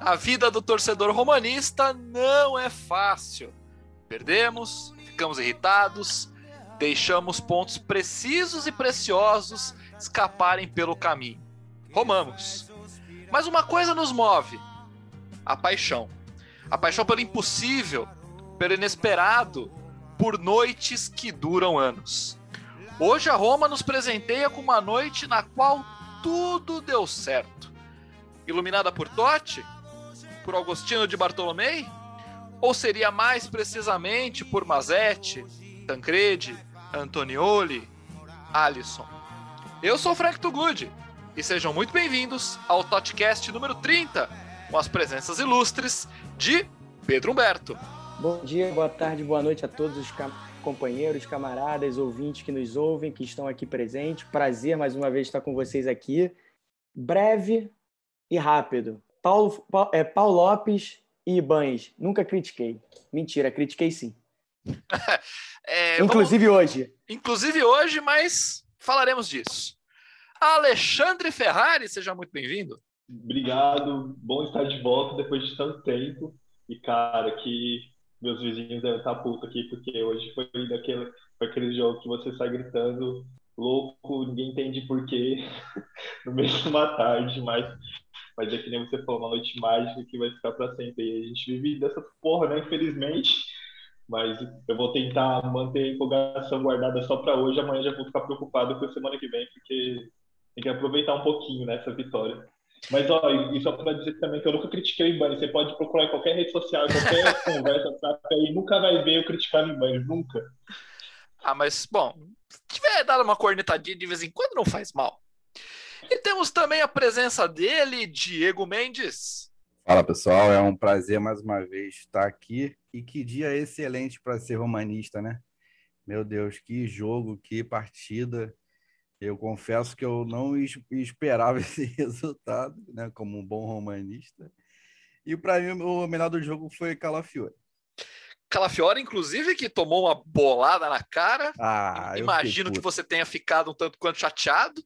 A vida do torcedor romanista não é fácil. Perdemos, ficamos irritados, deixamos pontos precisos e preciosos escaparem pelo caminho. Romamos. Mas uma coisa nos move: a paixão. A paixão pelo impossível, pelo inesperado, por noites que duram anos. Hoje a Roma nos presenteia com uma noite na qual tudo deu certo. Iluminada por Totti? Por Agostino de Bartolomei? Ou seria mais precisamente por Mazetti, Tancredi, Antonioli, Alisson? Eu sou Frank Tugud e sejam muito bem-vindos ao Totcast número 30, com as presenças ilustres de Pedro Humberto. Bom dia, boa tarde, boa noite a todos os companheiros, camaradas, ouvintes que nos ouvem, que estão aqui presentes. Prazer mais uma vez estar com vocês aqui. Breve e rápido. Paulo, é, Paulo Lopes e Ibanes. Nunca critiquei. Mentira, critiquei sim. é, inclusive vamos... hoje. Inclusive hoje, mas falaremos disso. Alexandre Ferrari, seja muito bem-vindo. Obrigado, bom estar de volta depois de tanto tempo. E, cara, que meus vizinhos devem estar putos aqui, porque hoje foi daquele, foi aquele jogo que você sai gritando louco, ninguém entende porquê, no meio de uma tarde, mas, mas é que nem você falou, uma noite mágica que vai ficar para sempre. E a gente vive dessa porra, né, infelizmente. Mas eu vou tentar manter a empolgação guardada só para hoje. Amanhã já vou ficar preocupado com a semana que vem, porque tem que aproveitar um pouquinho nessa vitória. Mas, ó, e só para dizer também que eu nunca critiquei o Ibane. Você pode procurar em qualquer rede social, qualquer conversa, aí nunca vai ver eu criticar o Ibane, nunca. Ah, mas, bom, se tiver dado uma cornetadinha de vez em quando, não faz mal. E temos também a presença dele, Diego Mendes. Fala pessoal, é um prazer mais uma vez estar aqui. E que dia excelente para ser romanista, né? Meu Deus, que jogo, que partida. Eu confesso que eu não esperava esse resultado, né, como um bom romanista. E para mim o melhor do jogo foi Calafiore. Calafiore, inclusive, que tomou uma bolada na cara. Ah, Imagino que você tenha ficado um tanto quanto chateado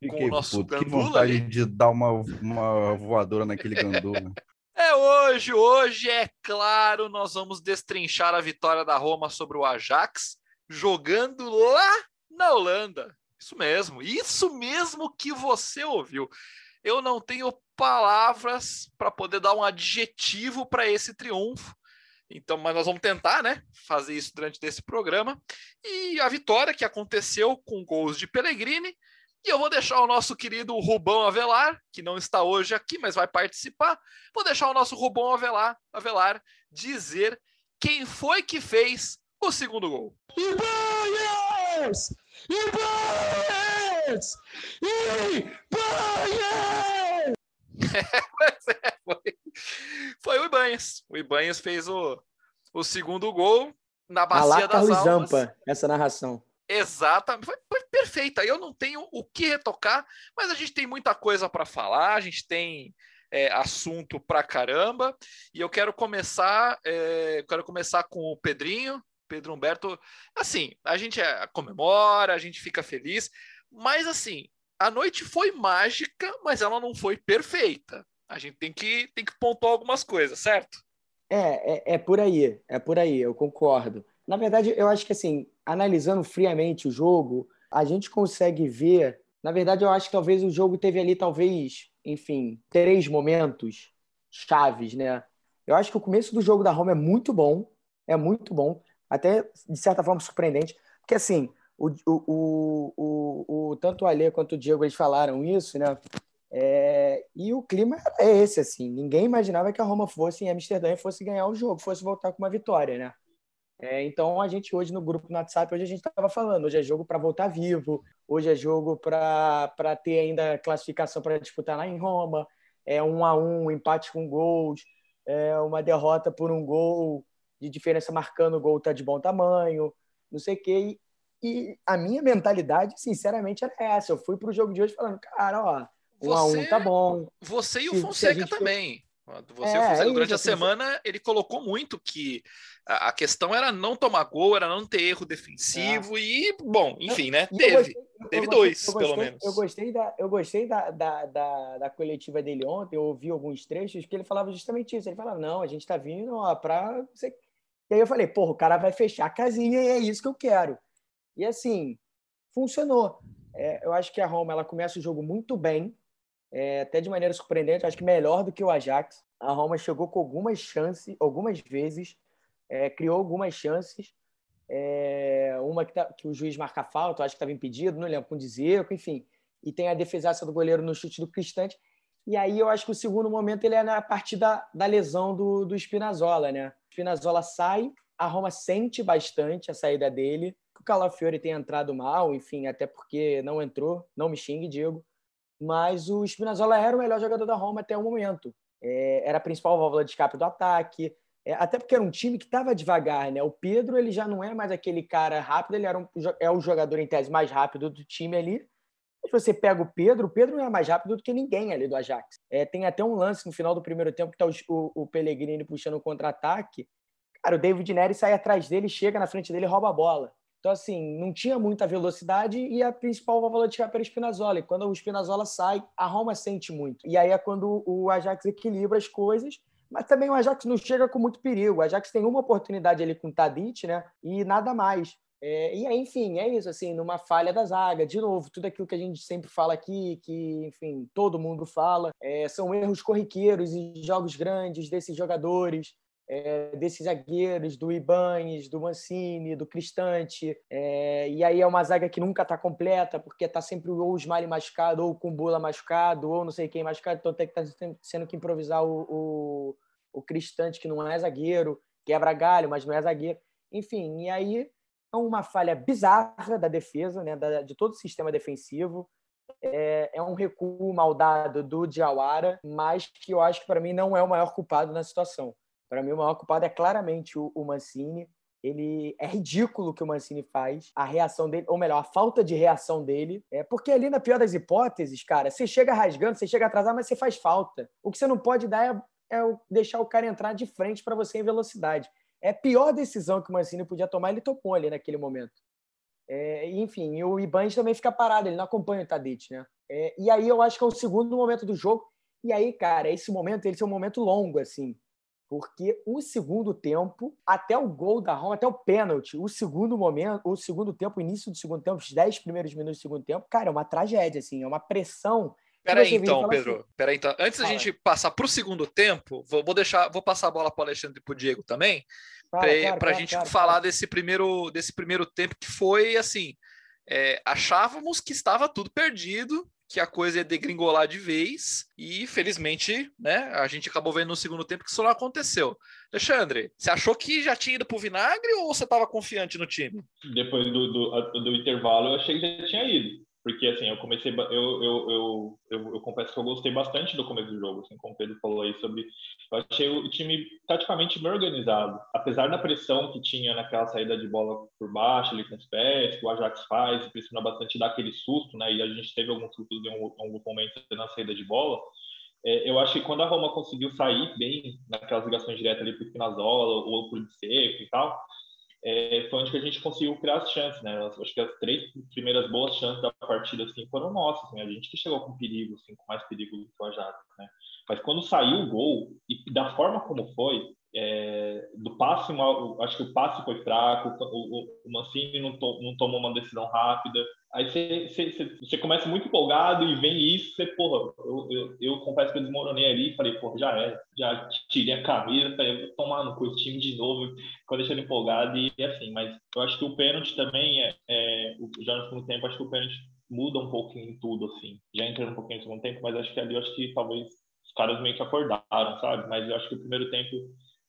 Fiquei com o nosso puto. Que vontade ali. de dar uma, uma voadora naquele gandula. É hoje, hoje é claro, nós vamos destrinchar a vitória da Roma sobre o Ajax, jogando lá na Holanda. Isso mesmo, isso mesmo que você ouviu. Eu não tenho palavras para poder dar um adjetivo para esse triunfo. Então, mas nós vamos tentar, né, fazer isso durante esse programa. E a vitória que aconteceu com gols de Pellegrini. E eu vou deixar o nosso querido Rubão Avelar, que não está hoje aqui, mas vai participar. Vou deixar o nosso Rubão Avelar, Avelar dizer quem foi que fez o segundo gol. Ibanez! Ibanez! Ibanez! é, foi, foi o Ibanez. O Ibanez fez o, o segundo gol na bacia das Carlos almas. Zampa, essa narração. Exatamente, foi perfeita. Eu não tenho o que retocar, mas a gente tem muita coisa para falar, a gente tem é, assunto pra caramba. E eu quero começar, é, quero começar com o Pedrinho, Pedro Humberto. Assim, a gente é, comemora, a gente fica feliz, mas assim, a noite foi mágica, mas ela não foi perfeita. A gente tem que, tem que pontuar algumas coisas, certo? É, é, é por aí, é por aí, eu concordo. Na verdade, eu acho que assim, analisando friamente o jogo, a gente consegue ver. Na verdade, eu acho que talvez o jogo teve ali, talvez, enfim, três momentos chaves, né? Eu acho que o começo do jogo da Roma é muito bom, é muito bom, até de certa forma surpreendente, porque assim, o, o, o, o, tanto o Alê quanto o Diego eles falaram isso, né? É, e o clima é esse, assim. Ninguém imaginava que a Roma fosse em Amsterdã e fosse ganhar o jogo, fosse voltar com uma vitória, né? É, então a gente hoje no grupo no WhatsApp, hoje a gente estava falando, hoje é jogo para voltar vivo, hoje é jogo para ter ainda classificação para disputar lá em Roma, é um a um, empate com gols, é uma derrota por um gol de diferença marcando o gol tá de bom tamanho, não sei o quê. E a minha mentalidade, sinceramente, era essa. Eu fui para o jogo de hoje falando, cara, ó, um você, a um tá bom. Você e o Fonseca também. Você, É, é durante a semana, ele colocou muito que a, a questão era não tomar gol, era não ter erro defensivo e, bom, enfim, né? Eu Teve. gostei- eu teve gostei- dois, eu pelo gostei- menos. Eu gostei, da, eu gostei da, da, da, da coletiva dele ontem, eu ouvi alguns trechos que ele falava justamente isso. Ele falava, não, a gente tá vindo você-" E aí eu falei, porra, o cara vai fechar a casinha e é isso que eu quero. E assim, funcionou. É, eu acho que a Roma ela começa o jogo muito bem, é, até de maneira surpreendente, acho que melhor do que o Ajax. A Roma chegou com algumas chances, algumas vezes, é, criou algumas chances. É, uma que, tá- que o juiz marca falta, acho que estava impedido, não lembro, com o Dzeko, enfim. E tem a defesaça do goleiro no chute do Cristante. E aí eu acho que o segundo momento ele é na partir da, da lesão do, do Spinazzola, né? O Spinazzola sai, a Roma sente bastante a saída dele. O Calafiori tem entrado mal, enfim, até porque não entrou, não me xingue, Diego. Mas o Spinazzola era o melhor jogador da Roma até o momento. É, era a principal válvula de escape do ataque. É, até porque era um time que estava devagar, né? O Pedro ele já não é mais aquele cara rápido, ele era um, é o jogador em tese mais rápido do time ali. Mas você pega o Pedro, o Pedro não é mais rápido do que ninguém ali do Ajax. É, tem até um lance no final do primeiro tempo que tá o, o, o Pellegrini puxando o contra-ataque. Cara, o David Neres sai atrás dele, chega na frente dele e rouba a bola. Então, assim, não tinha muita velocidade e a principal válvula de escape era o Spinazzola. E quando o Spinazzola sai, a Roma sente muito. E aí é quando o Ajax equilibra as coisas, mas também o Ajax não chega com muito perigo. O Ajax tem uma oportunidade ali com o Tadic, né? E nada mais. É, e aí, enfim, é isso, assim, numa falha da zaga, de novo, tudo aquilo que a gente sempre fala aqui, que, enfim, todo mundo fala, é, são erros corriqueiros e jogos grandes desses jogadores, é, desses zagueiros, do Ibanes, do Mancini, do Cristante, é, e aí é uma zaga que nunca está completa, porque está sempre ou o Smiley machucado, ou o Kumbula machucado, ou não sei quem machucado, então tem que estar tá sendo que improvisar o, o, o Cristante, que não é zagueiro, quebra galho, mas não é zagueiro, enfim, e aí é uma falha bizarra da defesa, né, da, de todo o sistema defensivo. É, é, um recuo mal dado do Diawara, mas que eu acho que para mim não é o maior culpado na situação. Para mim, o maior culpado é claramente o, o Mancini. Ele é ridículo o que o Mancini faz, a reação dele, ou melhor, a falta de reação dele. É porque ali, na pior das hipóteses, cara, você chega rasgando, você chega atrasado, mas você faz falta. O que você não pode dar é, é deixar o cara entrar de frente para você em velocidade. É a pior decisão que o Mancini podia tomar, ele tomou ali naquele momento. É, enfim, e o Ibanez também fica parado, ele não acompanha o Tadic, né? É, e aí eu acho que é o segundo momento do jogo. E aí, cara, esse momento, ele é um momento longo, assim. Porque o segundo tempo, até o gol da Roma, até o pênalti, o segundo momento, o segundo tempo, o início do segundo tempo, os 10 primeiros minutos do segundo tempo, cara, é uma tragédia, assim, é uma pressão Peraí, então, Pedro. Assim, Peraí, então. Antes da gente passar para o segundo tempo, vou, vou, deixar, vou passar a bola para o Alexandre e para o Diego também, para claro, claro, a gente claro, falar Desse, primeiro, desse primeiro tempo que foi assim. É, achávamos que estava tudo perdido, que a coisa ia degringolar de vez, e felizmente, né, a gente acabou vendo no segundo tempo que isso não aconteceu. Alexandre, você achou que já tinha ido pro vinagre ou você estava confiante no time? Depois do, do, do intervalo, eu achei que já tinha ido porque assim eu comecei eu eu, eu, eu, eu confesso que eu gostei bastante do começo do jogo assim como o Pedro falou aí sobre eu achei o time taticamente bem organizado apesar da pressão que tinha naquela saída de bola por baixo ali com os pés que o Ajax faz pressiona bastante dar aquele susto né e a gente teve alguns sustos em alguns momentos na saída de bola é, eu acho que quando a Roma conseguiu sair bem naquelas ligações diretas ali para o Spinazzola ou para o Seco e tal é, foi onde que a gente conseguiu criar as chances, né? Acho que as três primeiras boas chances da partida assim foram nossas, assim, a gente que chegou com perigo, assim, com mais perigo do que o Ajax, né? Mas quando saiu o gol e da forma como foi, é, do passe, acho que o passe foi fraco, o, o, o Mancini não, to, não, tomou uma decisão rápida. Aí você, começa muito empolgado e vem isso, você, porra, eu, eu, eu confesso que eu desmoronei ali e falei, porra, já é, já tirei a camisa, falei, vou tomar no cu time de novo, ficou deixando empolgado e assim, mas eu acho que o pênalti também, é, é já no segundo tempo, acho que o pênalti muda um pouquinho em tudo, assim. Já entra um pouquinho no segundo tempo, mas acho que ali, acho que talvez os caras meio que acordaram, sabe? Mas eu acho que o primeiro tempo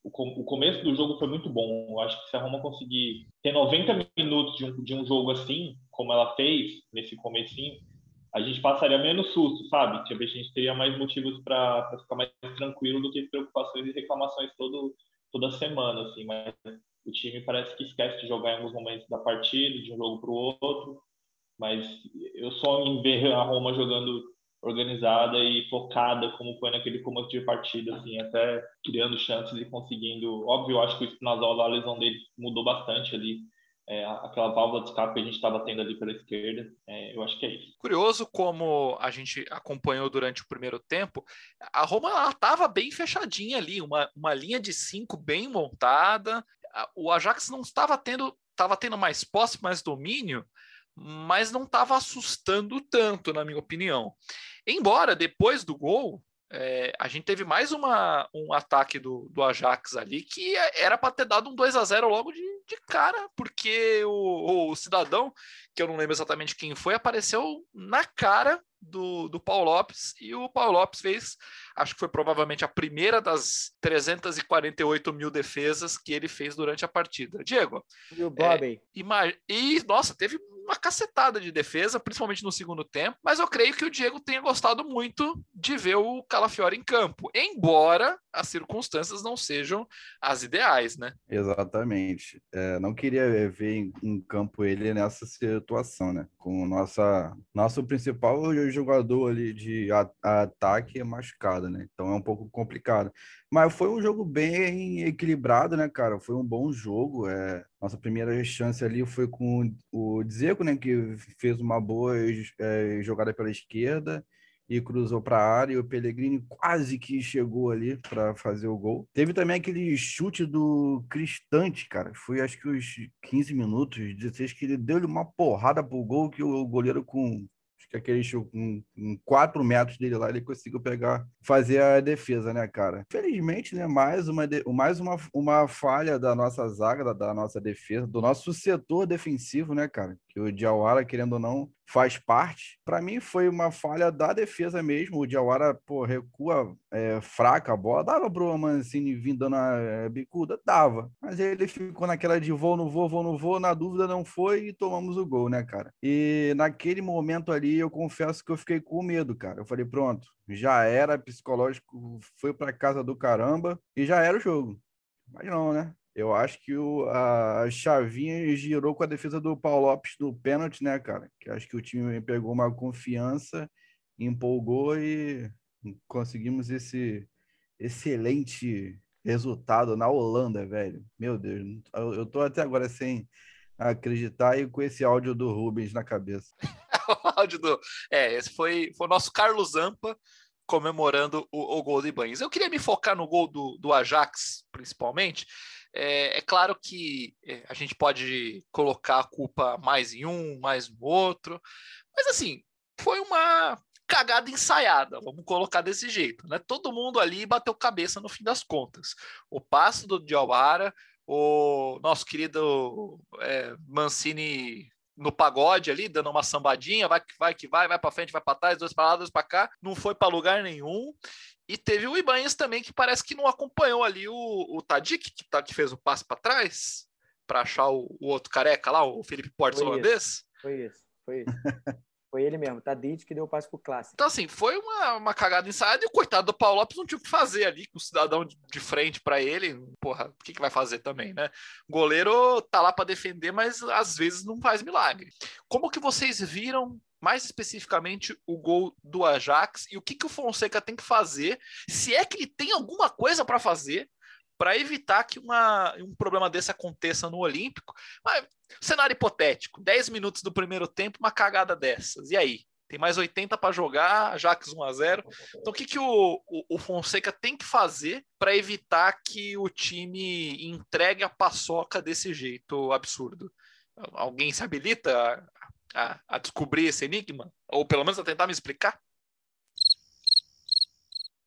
o, começo do jogo foi muito bom. Eu acho que se a Roma conseguir ter 90 minutos de um, de um jogo assim, como ela fez nesse comecinho, a gente passaria menos susto, sabe? Tipo, a gente teria mais motivos para ficar mais tranquilo do que preocupações e reclamações todo, toda semana, assim. Mas o time parece que esquece de jogar em alguns momentos da partida, de um jogo para o outro. Mas eu sonho em ver a Roma jogando organizada e focada, como foi naquele começo de partida, assim, até criando chances e conseguindo. Óbvio, eu acho que o Spinazzola, a lesão dele mudou bastante ali. É, aquela válvula de escape que a gente estava tendo ali pela esquerda, é, eu acho que é isso. Curioso como a gente acompanhou durante o primeiro tempo, a Roma estava bem fechadinha ali, uma, uma linha de cinco bem montada. O Ajax não estava tendo, estava tendo mais posse, mais domínio, mas não estava assustando tanto, na minha opinião. Embora depois do gol, é, a gente teve mais uma, um ataque do, do Ajax ali que era para ter dado um 2 a 0 logo de, de cara, porque o, o, cidadão, que eu não lembro exatamente quem foi, apareceu na cara do, do Paulo Lopes e o Paulo Lopes fez, acho que foi provavelmente a primeira das 348 mil defesas que ele fez durante a partida. Diego. E o Bobby. É, e, nossa, teve uma cacetada de defesa, principalmente no segundo tempo, mas eu creio que o Diego tenha gostado muito de ver o Calafiore em campo, embora as circunstâncias não sejam as ideais, né? Exatamente. É, não queria ver em, em, campo ele nessa situação, né? Com nossa nosso principal jogador ali de a, ataque machucado, né? Então é um pouco complicado. Mas foi um jogo bem equilibrado, né, cara? Foi um bom jogo. É... Nossa primeira chance ali foi com o Dzeko, né, que fez uma boa é, jogada pela esquerda e cruzou para a área. E o Pellegrini quase que chegou ali para fazer o gol. Teve também aquele chute do Cristante, cara. Foi acho que os 15 minutos, 16, que ele deu-lhe uma porrada pro gol que o goleiro com que aquele com, com quatro metros dele lá, ele conseguiu pegar, fazer a defesa, né, cara? Felizmente, né, mais uma, mais uma, uma falha da nossa zaga, da, da nossa defesa, do nosso setor defensivo, né, cara? Que o Diawara, querendo ou não, faz parte. Para mim foi uma falha da defesa mesmo. O Diawara, pô, recua é, fraca a bola. Dava pro Mancini vir dando a é, bicuda? Dava. Mas ele ficou naquela de vou, não vou, vou, não vou. Na dúvida não foi e tomamos o gol, né, cara? E naquele momento ali, eu confesso que eu fiquei com medo, cara. Eu falei, pronto, já era psicológico, foi para casa do caramba e já era o jogo. Mas não, né? Eu acho que o, a chavinha girou com a defesa do Paulo Lopes do pênalti, né, cara? Que acho que o time pegou uma confiança, empolgou e conseguimos esse excelente resultado na Holanda, velho. Meu Deus, eu tô até agora sem acreditar e com esse áudio do Rubens na cabeça. o áudio do. É, esse foi, foi o nosso Carlos Zampa comemorando o, o gol de Banhos. Eu queria me focar no gol do, do Ajax, principalmente. É, é, claro que é, a gente pode colocar a culpa mais em um, mais no outro, mas assim, foi uma cagada ensaiada, vamos colocar desse jeito, né? Todo mundo ali bateu cabeça no fim das contas. O passo do Diawara, o nosso querido é, Mancini no pagode ali, dando uma sambadinha, vai que vai, que vai, vai para frente, vai para trás, dois para lá, dois para cá, não foi para lugar nenhum. E teve o Ibanez também, que parece que não acompanhou ali o, o Tadic, que, tá, que fez o passe para trás, para achar o, o, outro careca lá, o Felipe Portes holandês. Foi isso, foi isso. Foi ele mesmo, Tadic que deu o passe pro clássico. Então, assim, foi uma, uma cagada ensaiada e o coitado do Paulo Lopes não tinha o que fazer ali, com o cidadão de, de frente para ele. Porra, o que, que vai fazer também, né? O goleiro tá lá para defender, mas às vezes não faz milagre. Como que vocês viram mais especificamente o gol do Ajax e o que, que o Fonseca tem que fazer, se é que ele tem alguma coisa para fazer para evitar que uma, um problema desse aconteça no Olímpico. Mas, cenário hipotético: 10 minutos do primeiro tempo, uma cagada dessas. E aí? Tem mais 80 para jogar, Ajax 1 a 0 Então, o que, que o, o, o Fonseca tem que fazer para evitar que o time entregue a paçoca desse jeito absurdo? Alguém se habilita a, a descobrir esse enigma? Ou pelo menos a tentar me explicar?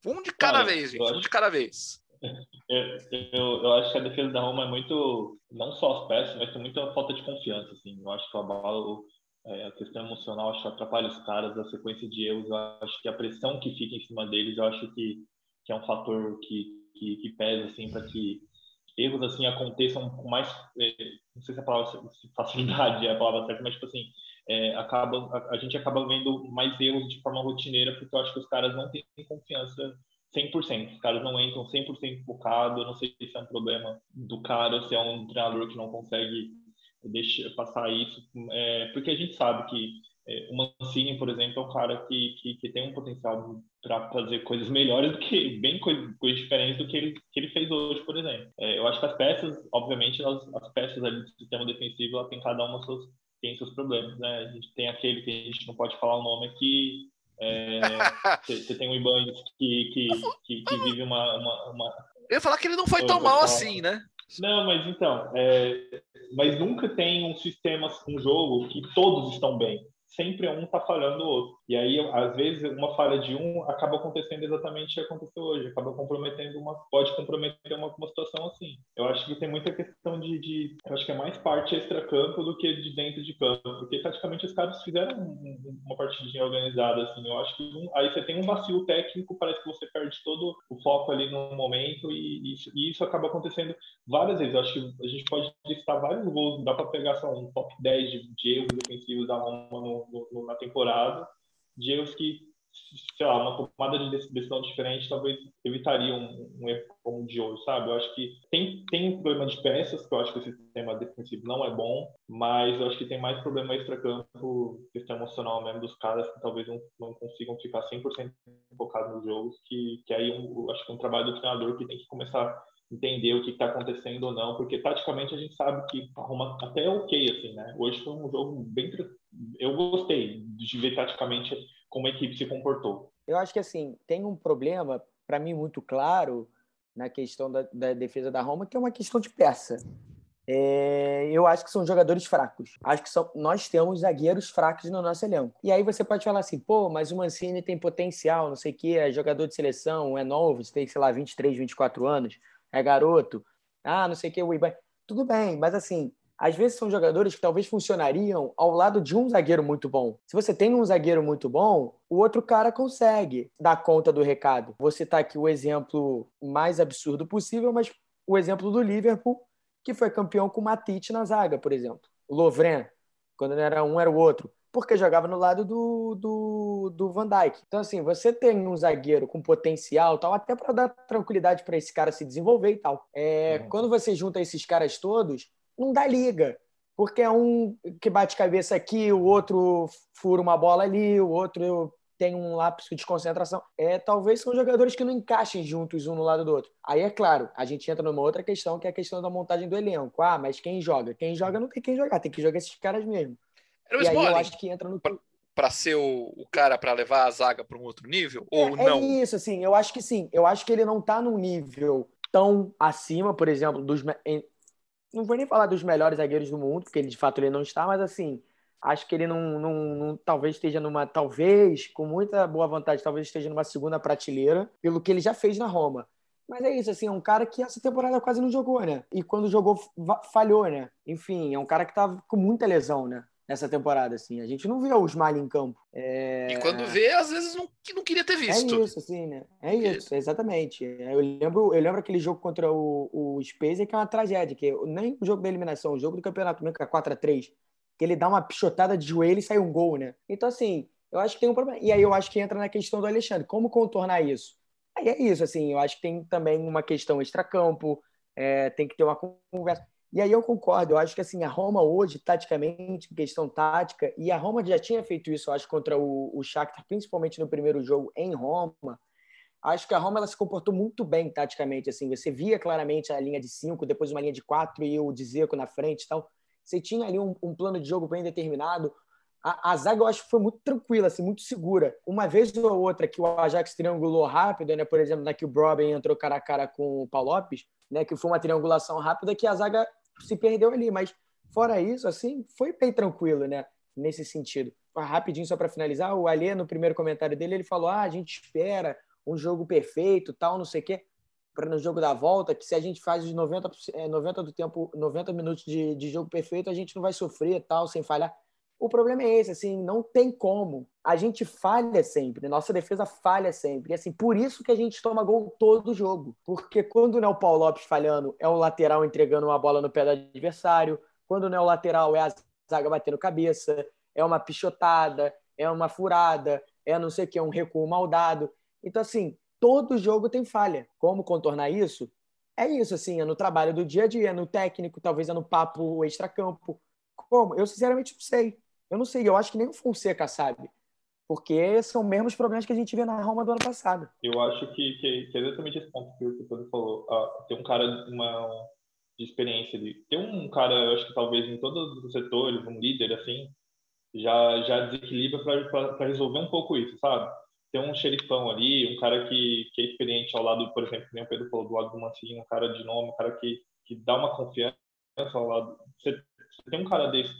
Um de cada Cara, vez, gente. Acho... Um de cada vez. Eu, eu, eu, acho que a defesa da Roma é muito, não só as peças, mas tem muita falta de confiança. Assim. Eu acho que o abalo, é, a questão emocional, acho que atrapalha os caras, a sequência de erros. Acho que a pressão que fica em cima deles, eu acho que, que é um fator que, que, que pesa assim, para que erros assim aconteçam com mais, é, não sei se a palavra facilidade é a palavra certa, mas tipo assim, é, acaba, a, a, gente acaba vendo mais erros de forma rotineira, porque eu acho que os caras não têm confiança 100%. Os caras não entram 100% focado. Eu não sei se é um problema do cara se é um treinador que não consegue deixar passar isso. É, porque a gente sabe que É, o Mancini, por exemplo, é um cara que, que, que tem um potencial para fazer coisas melhores do que, bem coisas, coisas diferentes do que ele, que ele fez hoje, por exemplo. É, eu acho que as peças, obviamente, as peças ali do sistema defensivo, ela tem cada uma seus, tem seus problemas, né? A gente tem aquele que a gente não pode falar o nome aqui, você é, tem o Ibanez que, que, que, que, vive uma, uma, uma... Eu ia falar que ele não foi tão mal falar. assim, né? Não, mas então, é, mas nunca tem um sistema, um jogo que todos estão bem sempre um está falhando o outro. E aí, às vezes, uma falha de um acaba acontecendo exatamente o que aconteceu hoje, acaba comprometendo uma, pode comprometer uma, uma situação assim. Eu acho que tem muita questão de, de eu acho que é mais parte extra-campo do que de dentro de campo, porque praticamente os caras fizeram uma partidinha organizada, assim. Eu acho que um, aí você tem um vacilo técnico, parece que você perde todo o foco ali no momento e, e, e isso acaba acontecendo várias vezes. Eu acho que a gente pode listar vários gols, dá para pegar só um top 10 de, de erros defensivos da Roma no, no, na temporada, de erros que, sei lá, uma tomada de decisão diferente talvez evitaria um, um erro como o de hoje, sabe? Eu acho que tem, tem um problema de peças, que eu acho que esse sistema defensivo não é bom, mas eu acho que tem mais problema extra-campo, questão emocional mesmo dos caras que talvez não, não consigam ficar 100% focados nos jogos, que, que aí eu acho que é um trabalho do treinador que tem que começar entender o que está acontecendo ou não, porque taticamente a gente sabe que a Roma até é ok, assim, né? Hoje foi um jogo bem. Eu gostei de ver taticamente como a equipe se comportou. Eu acho que, assim, tem um problema, para mim, muito claro na questão da, da, defesa da Roma, que é uma questão de peça. É, eu acho que são jogadores fracos. Acho que são, nós temos zagueiros fracos no nosso elenco. E aí você pode falar assim, pô, mas o Mancini tem potencial, não sei o quê, é jogador de seleção, é novo, tem, sei lá, 23, 24 anos é garoto, ah, não sei o que, o. Tudo bem, mas assim, às vezes são jogadores que talvez funcionariam ao lado de um zagueiro muito bom. Se você tem um zagueiro muito bom, o outro cara consegue dar conta do recado. Vou citar aqui o exemplo mais absurdo possível, mas o exemplo do Liverpool, que foi campeão com o Matite na zaga, por exemplo. O Lovren, quando não era um, era o outro porque jogava no lado do, do, do Van Dijk. Então, assim, você tem um zagueiro com potencial, tal, até para dar tranquilidade para esse cara se desenvolver e tal. É, uhum. Quando você junta esses caras todos, não dá liga. Porque é um que bate cabeça aqui, o outro fura uma bola ali, o outro tem um lapso de concentração. É, talvez são jogadores que não encaixem juntos um no lado do outro. Aí é claro, a gente entra numa outra questão, que é a questão da montagem do elenco. Ah, mas quem joga? Quem joga não tem quem jogar, tem que jogar esses caras mesmo. Era o e aí eu acho que entra no para ser o, o cara para levar a zaga para um outro nível ou é, não? É isso, assim, eu acho que sim. Eu acho que ele não está num nível tão acima, por exemplo, dos não vou nem falar dos melhores zagueiros do mundo, porque ele de fato ele não está, mas assim, acho que ele não, não, não, talvez esteja numa, talvez, com muita boa vontade, talvez esteja numa segunda prateleira, pelo que ele já fez na Roma. Mas é isso, assim, é um cara que essa temporada quase não jogou, né? E quando jogou, falhou, né? Enfim, é um cara que tá com muita lesão, né? Nessa temporada, assim. A gente não vê o Smiley em campo. É... E quando vê, às vezes não, não queria ter visto. É isso, assim, né? É isso, exatamente. Eu lembro, eu lembro aquele jogo contra o, o Spezia, que é uma tragédia, que nem o jogo da eliminação, o jogo do campeonato mesmo, que é 4x3, que ele dá uma pichotada de joelho e sai um gol, né? Então, assim, eu acho que tem um problema. E aí eu acho que entra na questão do Alexandre. Como contornar isso? Aí é isso, assim, eu acho que tem também uma questão extracampo, é, tem que ter uma conversa. E aí eu concordo, eu acho que assim, a Roma hoje, taticamente, questão tática, e a Roma já tinha feito isso, eu acho, contra o, o Shakhtar, principalmente no primeiro jogo em Roma. Acho que a Roma ela se comportou muito bem taticamente, assim, você via claramente a linha de cinco, depois uma linha de quatro e o Dzeko na frente e tal. Você tinha ali um, um plano de jogo bem determinado. A, a, zaga eu acho que foi muito tranquila, assim, muito segura. Uma vez ou outra que o Ajax triangulou rápido, né? Por exemplo, na que o Broben entrou cara a cara com o Paulo Lopes, né? Que foi uma triangulação rápida que a zaga se perdeu ali, mas fora isso, assim, foi bem tranquilo, né? Nesse sentido. Rapidinho, só para finalizar, o Alê, no primeiro comentário dele, ele falou: ah, a gente espera um jogo perfeito, tal, não sei o quê, para no jogo da volta, que se a gente faz os 90, 90 é, do tempo, 90 minutos de, de jogo perfeito, a gente não vai sofrer, tal, sem falhar. O problema é esse, assim, não tem como. A gente falha sempre, nossa defesa falha sempre. E assim, por isso que a gente toma gol todo jogo. Porque quando não é o Paulo Lopes falhando, é o lateral entregando uma bola no pé do adversário. Quando não é o lateral, é a zaga batendo cabeça, é uma pichotada, é uma furada, é não sei o que, é um recuo mal dado. Então, assim, todo jogo tem falha. Como contornar isso? É isso, assim, é no trabalho do dia a dia, é no técnico, talvez é no papo extra-campo. Como? Eu, sinceramente, não sei Eu não sei, eu acho que nem o Fonseca sabe. Porque são mesmos problemas que a gente vê na Roma do ano passado. Eu acho que, que, é exatamente esse ponto que o Pedro falou. Ah, tem um cara uma, de experiência ali. Tem um cara, eu acho que talvez em todos os setores, um líder assim, já, já desequilibra para resolver um pouco isso, sabe? Tem um xerifão ali, um cara que, que é experiente ao lado, por exemplo, nem o Pedro falou, do lado do Mancinho, um cara de nome, um cara que, que dá uma confiança ao lado. Você, você tem um cara desse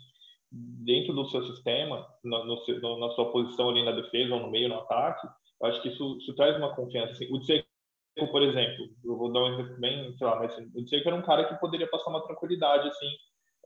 dentro do seu sistema, no, no, na sua posição ali na defesa ou no meio, no ataque, eu acho que isso, isso traz uma confiança. Assim, o Dzeko, por exemplo, eu vou dar um exemplo bem, sei lá, mas assim, o Dzeko era um cara que poderia passar uma tranquilidade assim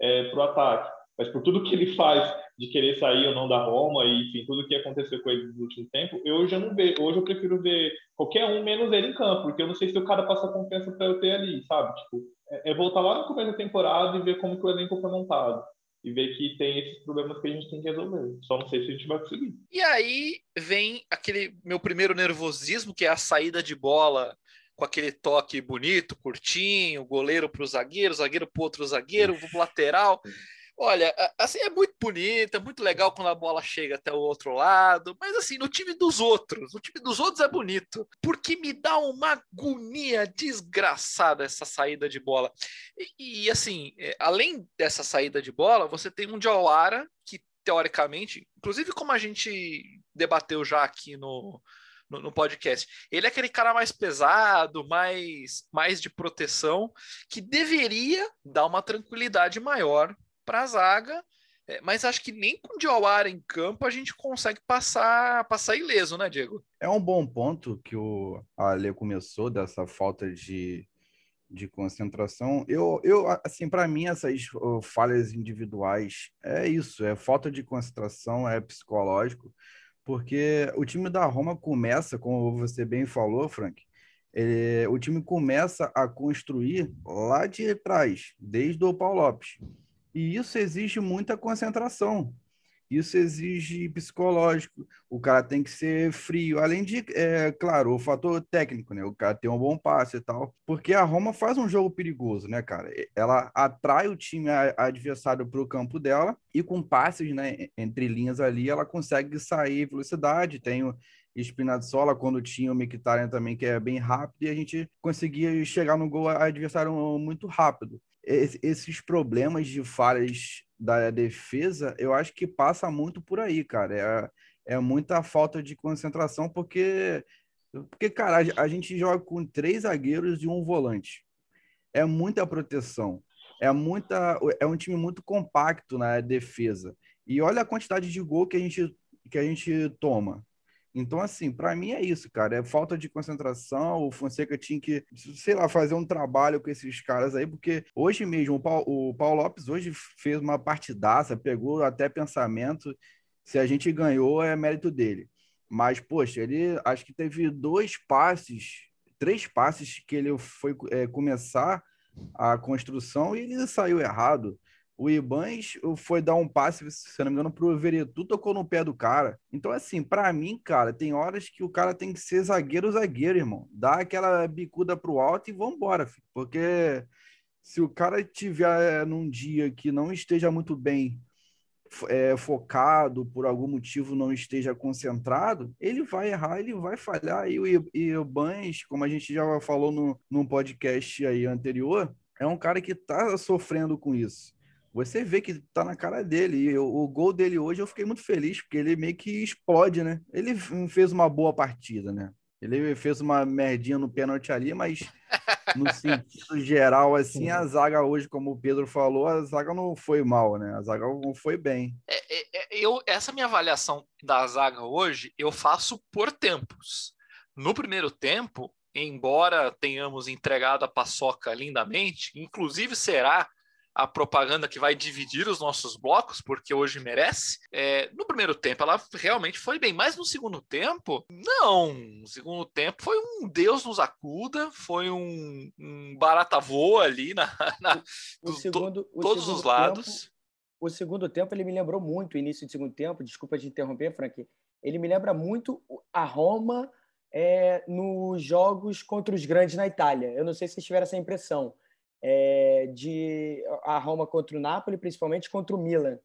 é, para o ataque, mas por tudo que ele faz de querer sair ou não da Roma e enfim tudo que aconteceu com ele no último tempo, eu já não vejo. Hoje eu prefiro ver qualquer um menos ele em campo, porque eu não sei se o cara passa confiança para eu ter ali, sabe? Tipo, é, é voltar lá no começo da temporada e ver como que o elenco foi montado e ver que tem esses problemas que a gente tem que resolver. Só não sei se a gente vai conseguir. E aí vem aquele meu primeiro nervosismo, que é a saída de bola com aquele toque bonito, curtinho, goleiro para o zagueiro, zagueiro para outro zagueiro, para o lateral. Olha, assim, é muito bonita, é muito legal quando a bola chega até o outro lado, mas assim, no time dos outros, no time dos outros é bonito, porque me dá uma agonia desgraçada essa saída de bola. E, e assim, é, além dessa saída de bola, você tem um Jawara que teoricamente, inclusive como a gente debateu já aqui no, no, no, podcast. Ele é aquele cara mais pesado, mais, mais de proteção, que deveria dar uma tranquilidade maior para a zaga, é, mas acho que nem com o Diawara em campo a gente consegue passar, passar ileso, né, Diego? É um bom ponto que o Ale começou dessa falta de, de concentração. Eu, eu assim, para mim, essas falhas individuais é isso, é falta de concentração, é psicológico, porque o time da Roma começa, como você bem falou, Frank, ele, o time começa a construir lá de trás, desde o Paulo Lopes. E isso exige muita concentração. Isso exige psicológico. O cara tem que ser frio. Além de, é, claro, o fator técnico, né? O cara tem um bom passe e tal. Porque a Roma faz um jogo perigoso, né, cara? Ela atrai o time adversário para o campo dela e com passes, né, entre linhas ali, ela consegue sair velocidade. Tem o Spinazzola, quando tinha o Mkhitaryan também, que é bem rápido, e a gente conseguia chegar no gol adversário muito rápido esses problemas de falhas da defesa, eu acho que passa muito por aí, cara. É, é muita falta de concentração, porque, porque, cara, a gente joga com três zagueiros e um volante. É muita proteção. É, muita, é um time muito compacto na defesa. E olha a quantidade de gol que a gente, que a gente toma. Então, assim, para mim é isso, cara. É falta de concentração. O Fonseca tinha que, sei lá, fazer um trabalho com esses caras aí, porque hoje mesmo o Paulo, o Lopes hoje fez uma partidaça, pegou até pensamento. Se a gente ganhou, é mérito dele. Mas, poxa, ele acho que teve dois passes, três passes que ele foi é, começar a construção e ele saiu errado. O Ibans foi dar um passe, se não me engano, pro Veretu, tocou no pé do cara. Então, assim, para mim, cara, tem horas que o cara tem que ser zagueiro, zagueiro, irmão. Dá aquela bicuda pro alto e vambora, filho. Porque se o cara tiver num dia que não esteja muito bem é, focado, por algum motivo não esteja concentrado, ele vai errar, ele vai falhar. E o Ibans, como a gente já falou no, num podcast aí anterior, é um cara que tá sofrendo com isso você vê que tá na cara dele. E o, o, gol dele hoje eu fiquei muito feliz, porque ele meio que explode, né? Ele fez uma boa partida, né? Ele fez uma merdinha no pênalti ali, mas no sentido geral, assim, a zaga hoje, como o Pedro falou, a zaga não foi mal, né? A zaga não foi bem. É, é, é eu, essa minha avaliação da zaga hoje, eu faço por tempos. No primeiro tempo, embora tenhamos entregado a paçoca lindamente, inclusive será a propaganda que vai dividir os nossos blocos, porque hoje merece. É, no primeiro tempo ela realmente foi bem, mas no segundo tempo, não. No segundo tempo foi um Deus nos acuda, foi um, um barata voa ali na, na o, o segundo, to, todos segundo os lados. Tempo, o segundo tempo ele me lembrou muito o início do segundo tempo, desculpa te interromper, Frank. Ele me lembra muito a Roma é, nos jogos contra os grandes na Itália. Eu não sei se vocês tiveram essa impressão é, de a Roma contra o Napoli, principalmente contra o Milan.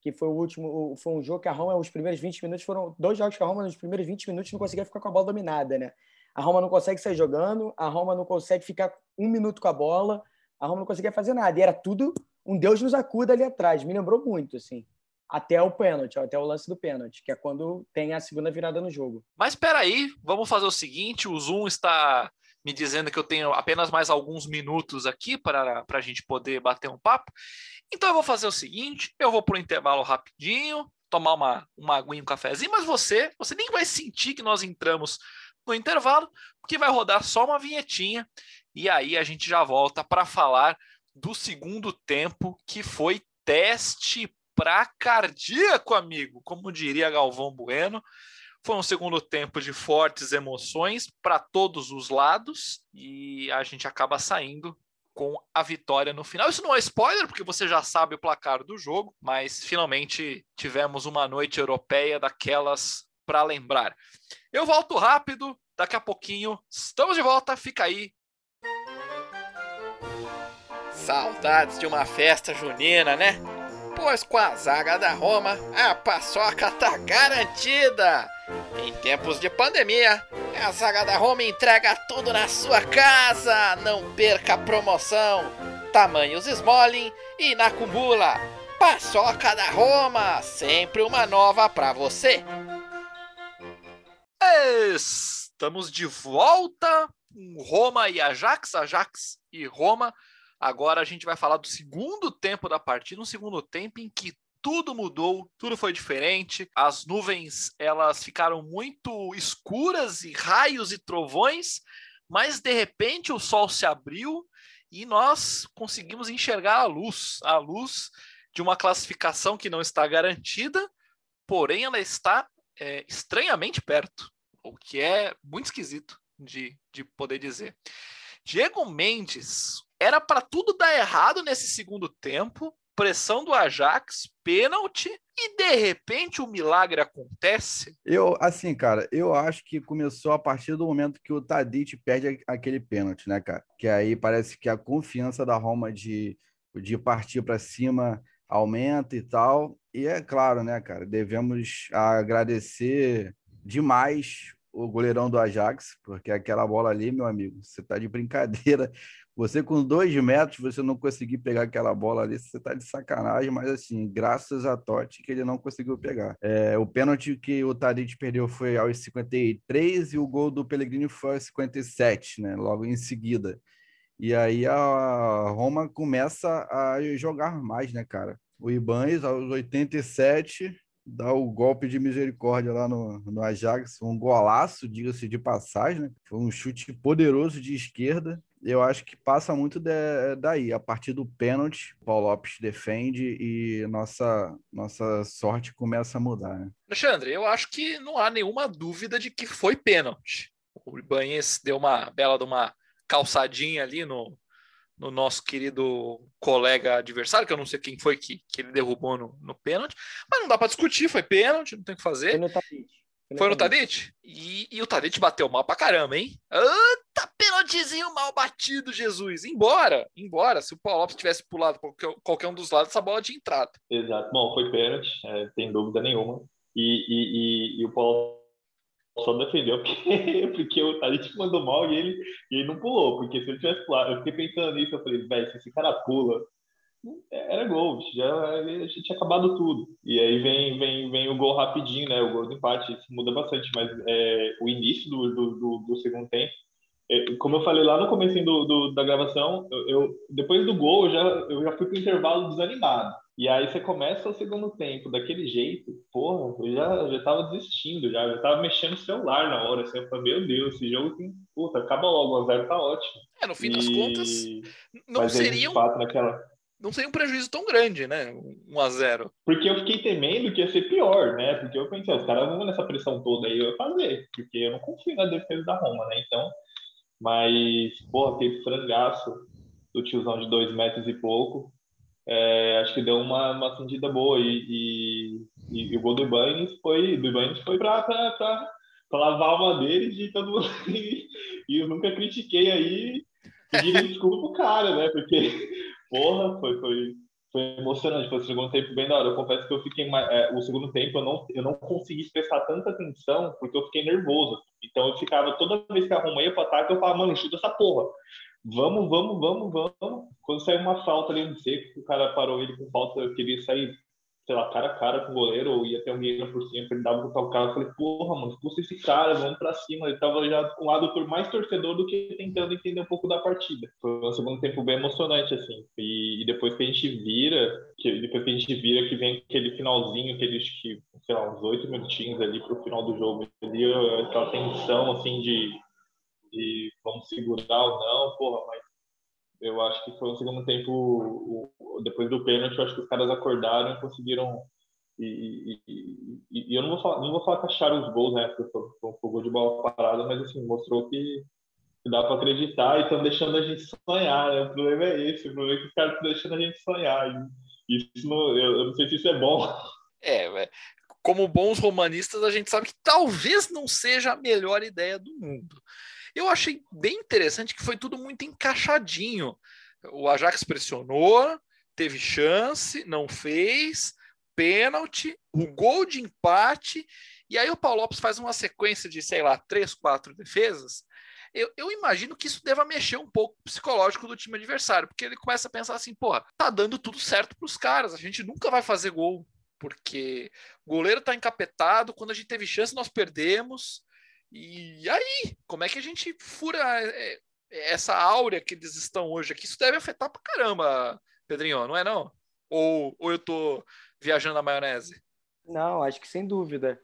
que foi o último, foi um jogo que a Roma, os primeiros 20 minutos foram dois jogos que a Roma nos primeiros 20 minutos não conseguia ficar com a bola dominada, né? A Roma não consegue sair jogando, a Roma não consegue ficar um minuto com a bola, a Roma não conseguia fazer nada. E era tudo um Deus nos acuda ali atrás. Me lembrou muito, assim. Até o pênalti, até o lance do pênalti, que é quando tem a segunda virada no jogo. Mas espera aí, vamos fazer o seguinte: o Zoom está me dizendo que eu tenho apenas mais alguns minutos aqui para a gente poder bater um papo. Então eu vou fazer o seguinte: eu vou para o intervalo rapidinho, tomar uma, uma aguinha, um cafezinho, mas você, você nem vai sentir que nós entramos no intervalo, porque vai rodar só uma vinhetinha e aí a gente já volta para falar do segundo tempo, que foi teste para cardíaco, amigo, como diria Galvão Bueno. Foi um segundo tempo de fortes emoções para todos os lados e a gente acaba saindo com a vitória no final. Isso não é spoiler, porque você já sabe o placar do jogo, mas finalmente tivemos uma noite europeia daquelas para lembrar. Eu volto rápido, daqui a pouquinho estamos de volta, fica aí. Saudades de uma festa junina, né? Pois com a zaga da Roma, a paçoca tá garantida. Em tempos de pandemia, a zaga da Roma entrega tudo na sua casa. Não perca a promoção. Tamanhos Smolin e na Cumbula. Paçoca da Roma, sempre uma nova para você. Estamos de volta Roma e Ajax, Ajax e Roma. Agora a gente vai falar do segundo tempo da partida, um segundo tempo em que tudo mudou, tudo foi diferente. As nuvens elas ficaram muito escuras e raios e trovões, mas de repente o sol se abriu e nós conseguimos enxergar a luz, a luz de uma classificação que não está garantida, porém ela está é, estranhamente perto, o que é muito esquisito de, de poder dizer. Diego Mendes era para tudo dar errado nesse segundo tempo, pressão do Ajax, pênalti, e de repente o milagre acontece? Eu, assim, cara, eu acho que começou a partir do momento que o Tadic perde aquele pênalti, né, cara? Que aí parece que a confiança da Roma de, de partir para cima aumenta e tal. E é claro, né, cara, devemos agradecer demais o goleirão do Ajax, porque aquela bola ali, meu amigo, você tá de brincadeira. Você com dois metros, você não conseguir pegar aquela bola ali, você tá de sacanagem, mas assim, graças a Totti que ele não conseguiu pegar. É, o pênalti que o Tadic perdeu foi aos 53 e o gol do Pellegrini foi aos 57, né? Logo em seguida. E aí a Roma começa a jogar mais, né, cara? O Ibanez aos 87 dá o golpe de misericórdia lá no, no Ajax, um golaço, diga-se de passagem, né? Foi um chute poderoso de esquerda. Eu acho que passa muito de, daí. A partir do pênalti, o Paulo Lopes defende e nossa, nossa sorte começa a mudar. Né? Alexandre, eu acho que não há nenhuma dúvida de que foi pênalti. O Ibanez deu uma bela de uma calçadinha ali no, no nosso querido colega adversário, que eu não sei quem foi que, que ele derrubou no, no pênalti, mas não dá para discutir, foi pênalti, não tem o que fazer. Foi no Tadic. Foi no Tadic? E, e o Tadic bateu mal pra caramba, hein? Eita, pênaltizinho mal batido, Jesus. Embora, embora, se o Paulo Lopes tivesse pulado qualquer, qualquer um dos lados, essa bola tinha entrado. Exato. Bom, foi pênalti, é, sem dúvida nenhuma. E, e, e, e o Paulo só defendeu porque, porque o Tadic mandou mal e ele, e ele não pulou, porque se ele tivesse pulado, eu fiquei pensando nisso, eu falei, velho, se esse cara pula, era gol, já, já tinha acabado tudo. E aí vem, vem, vem o gol rapidinho, né? O gol do empate, isso muda bastante, mas é, o início do, do, do, do segundo tempo, como eu falei lá no começo do, do, da gravação, eu, eu, depois do gol eu já, eu já fui pro intervalo desanimado. E aí você começa o segundo tempo daquele jeito, porra, eu já, já tava desistindo, já, já tava mexendo no celular na hora, assim, eu falei, meu Deus, esse jogo tem, puta, acaba logo, o zero tá ótimo. É, no fim das e... contas, não Mas seria um... naquela... não seria um prejuízo tão grande, né, 1 a 0 Porque eu fiquei temendo que ia ser pior, né, porque eu pensei, os caras vão nessa pressão toda aí, eu ia fazer, porque eu não confio na defesa da Roma, né, então, mas, porra, aquele frangaço do tiozão de dois metros e pouco, é, acho que deu uma, uma acendida boa e, e, e, o gol do Ibanez foi do foi para lavar a alma deles de todo mundo e, eu nunca critiquei aí pedindo desculpa pro cara, né? Porque porra, foi, foi, foi emocionante, foi o segundo tempo bem da hora. Eu confesso que eu fiquei é, o segundo tempo eu não eu não consegui prestar tanta atenção porque eu fiquei nervoso. Então eu ficava toda vez que a Roma ia para ataque eu falava, mano, chuta essa porra. Vamos, vamos, vamos, vamos. Quando saiu uma falta ali no seco, o cara parou ele com falta, eu queria sair sei lá, cara a cara com o goleiro, ou ia ter alguém por cima, ele dava botar o cara, eu falei, porra, mano, expulsa esse cara, vamos pra cima. Ele tava já com um lado mais torcedor do que tentando entender um pouco da partida. Foi um segundo tempo bem emocionante, assim. E, e, depois que a gente vira, que, depois que a gente vira que vem aquele finalzinho, aqueles, que, sei lá, uns oito minutinhos ali pro final do jogo, ali, aquela tensão, assim, de, de vamos segurar ou não, porra, mas eu acho que foi um segundo tempo, depois do pênalti, eu acho que os caras acordaram e conseguiram. E, e, e, e eu não vou falar, não vou falar que acharam os gols, né? Porque foi, um gol de bola parada, mas assim, mostrou que, que dá para acreditar e estão deixando a gente sonhar, né? O problema é esse, o problema é que os caras estão deixando a gente sonhar. Isso não, eu, eu não sei se isso é bom. É, é, como bons romanistas, a gente sabe que talvez não seja a melhor ideia do mundo. Eu achei bem interessante que foi tudo muito encaixadinho. O Ajax pressionou, teve chance, não fez, pênalti, o gol de empate, e aí o Paulo Lopes faz uma sequência de, sei lá, três, quatro defesas. Eu, eu, imagino que isso deva mexer um pouco o psicológico do time adversário, porque ele começa a pensar assim, pô, tá dando tudo certo para os caras, a gente nunca vai fazer gol, porque o goleiro tá encapetado, quando a gente teve chance nós perdemos, e aí, como é que a gente fura é, é, essa áurea que eles estão hoje aqui? Isso deve afetar pra caramba, Pedrinho, não é não? Ou, ou eu tô viajando na maionese? Não, acho que sem dúvida.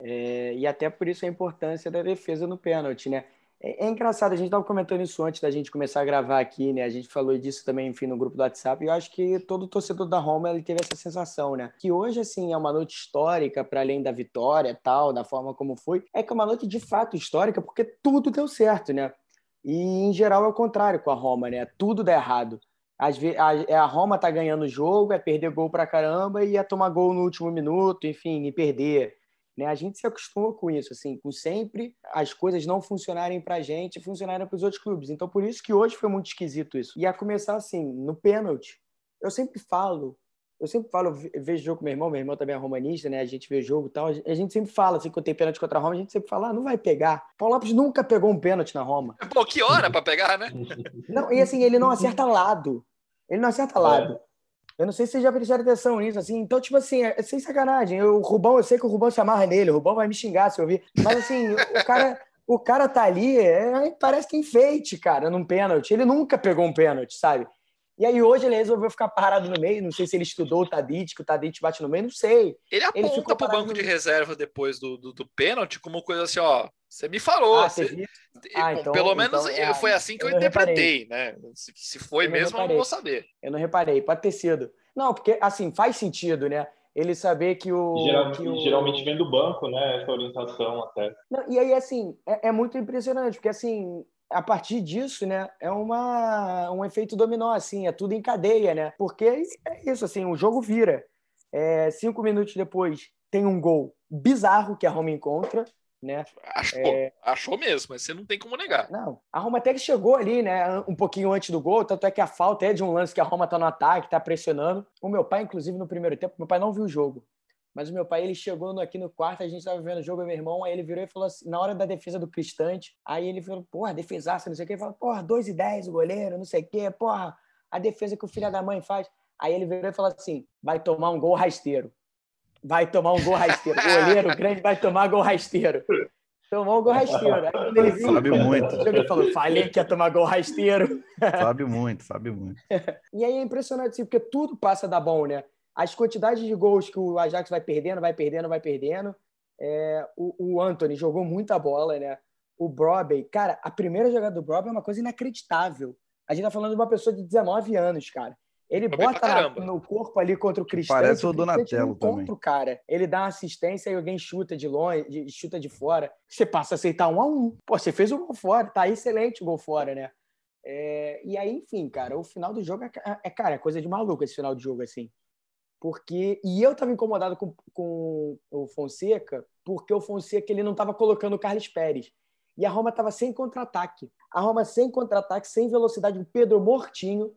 É, e até por isso a importância da defesa no pênalti, né? É, é engraçado, a gente estava comentando isso antes da gente começar a gravar aqui, né? A gente falou disso também, enfim, no grupo do WhatsApp. E eu acho que todo torcedor da Roma ele teve essa sensação, né? Que hoje, assim, é uma noite histórica, para além da vitória tal, da forma como foi. É que é uma noite de fato histórica, porque tudo deu certo, né? E em geral é o contrário com a Roma, né? Tudo dá errado. Às vezes, a, é a Roma tá ganhando o jogo, é perder gol pra caramba e é tomar gol no último minuto, enfim, e perder. Né? A gente se acostuma com isso, assim, com sempre as coisas não funcionarem para a gente, funcionarem para os outros clubes. Então, por isso que hoje foi muito esquisito isso. E a começar assim, no pênalti, eu sempre falo, eu sempre falo, eu vejo jogo com meu irmão, meu irmão também é romanista, né? A gente vê jogo e tal, a gente sempre fala, assim, quando tem pênalti contra a Roma, a gente sempre fala, ah, não vai pegar. Paulo Lopes nunca pegou um pênalti na Roma. Pô, que hora para pegar, né? Não, e assim, ele não acerta lado. Ele não acerta lado. É. Eu não sei se vocês já prestaram atenção nisso, assim. Então, tipo assim, é, sem sacanagem. Eu, o Rubão, eu sei que o Rubão se amarra nele, o Rubão vai me xingar se eu ouvir. Mas, assim, o cara, o cara tá ali, é, parece que enfeite, cara, num pênalti. Ele nunca pegou um pênalti, sabe? E aí hoje ele resolveu ficar parado no meio. Não sei se ele estudou o Tadic, que o Tadic bate no meio, não sei. Ele aponta ele pro banco de reserva depois do, do, do, pênalti como coisa assim, ó. Você me falou. Ah, você... Ah, então, Pelo menos então, é, foi assim que eu, eu interpretei, reparei. né? Se, se foi eu mesmo, eu não vou saber. Eu não reparei, pode ter sido. Não, porque assim, faz sentido, né? Ele saber que o. Geralmente, que o... geralmente vem do banco, né? Essa orientação até. Não, e aí, assim, é, é, muito impressionante, porque assim. A partir disso, né, é uma, um efeito dominó, assim, é tudo em cadeia, né? Porque é isso, assim, o jogo vira. É, cinco minutos depois tem um gol bizarro que a Roma encontra, né? Achou, é... achou mesmo, mas você não tem como negar. Não, a Roma até que chegou ali, né, um pouquinho antes do gol, tanto é que a falta é de um lance que a Roma tá no ataque, tá pressionando. O meu pai, inclusive, no primeiro tempo, meu pai não viu o jogo. Mas o meu pai, ele chegou aqui no quarto, a gente tava vendo o jogo, meu irmão, aí ele virou e falou assim, na hora da defesa do Cristante, aí ele falou, porra, defesaça, não sei o que, ele falou, porra, 2 e 10 o goleiro, não sei o que, porra, a defesa que o filho da mãe faz. Aí ele virou e falou assim, vai tomar um gol rasteiro vai tomar um gol rasteiro. O goleiro grande vai tomar gol rasteiro. Tomou um gol rasteiro. Aí quando ele viu, sabe muito. Ele falou, falei que ia tomar gol rasteiro. Sabe muito, sabe muito. e aí é impressionante, assim, porque tudo passa da bom, né? As quantidades de gols que o Ajax vai perdendo, vai perdendo, vai perdendo. É, o, o Anthony jogou muita bola, né? O Broby, cara, a primeira jogada do Broby é uma coisa inacreditável. A gente tá falando de uma pessoa de 19 anos, cara. Ele bota no corpo ali contra o Cristão. Parece o Donatello também. Contra o cara. Ele dá uma assistência e alguém chuta de longe, chuta de fora. Você passa a aceitar um a um. Pô, você fez o gol fora. Tá excelente o gol fora, né? É, e aí, enfim, cara, o final do jogo é, é, cara, é coisa de maluco esse final de jogo, assim. Porque. E eu tava incomodado com, com o Fonseca, porque o Fonseca ele não tava colocando o Carlos Pérez. E a Roma tava sem contra-ataque. A Roma sem contra-ataque, sem velocidade. O Pedro mortinho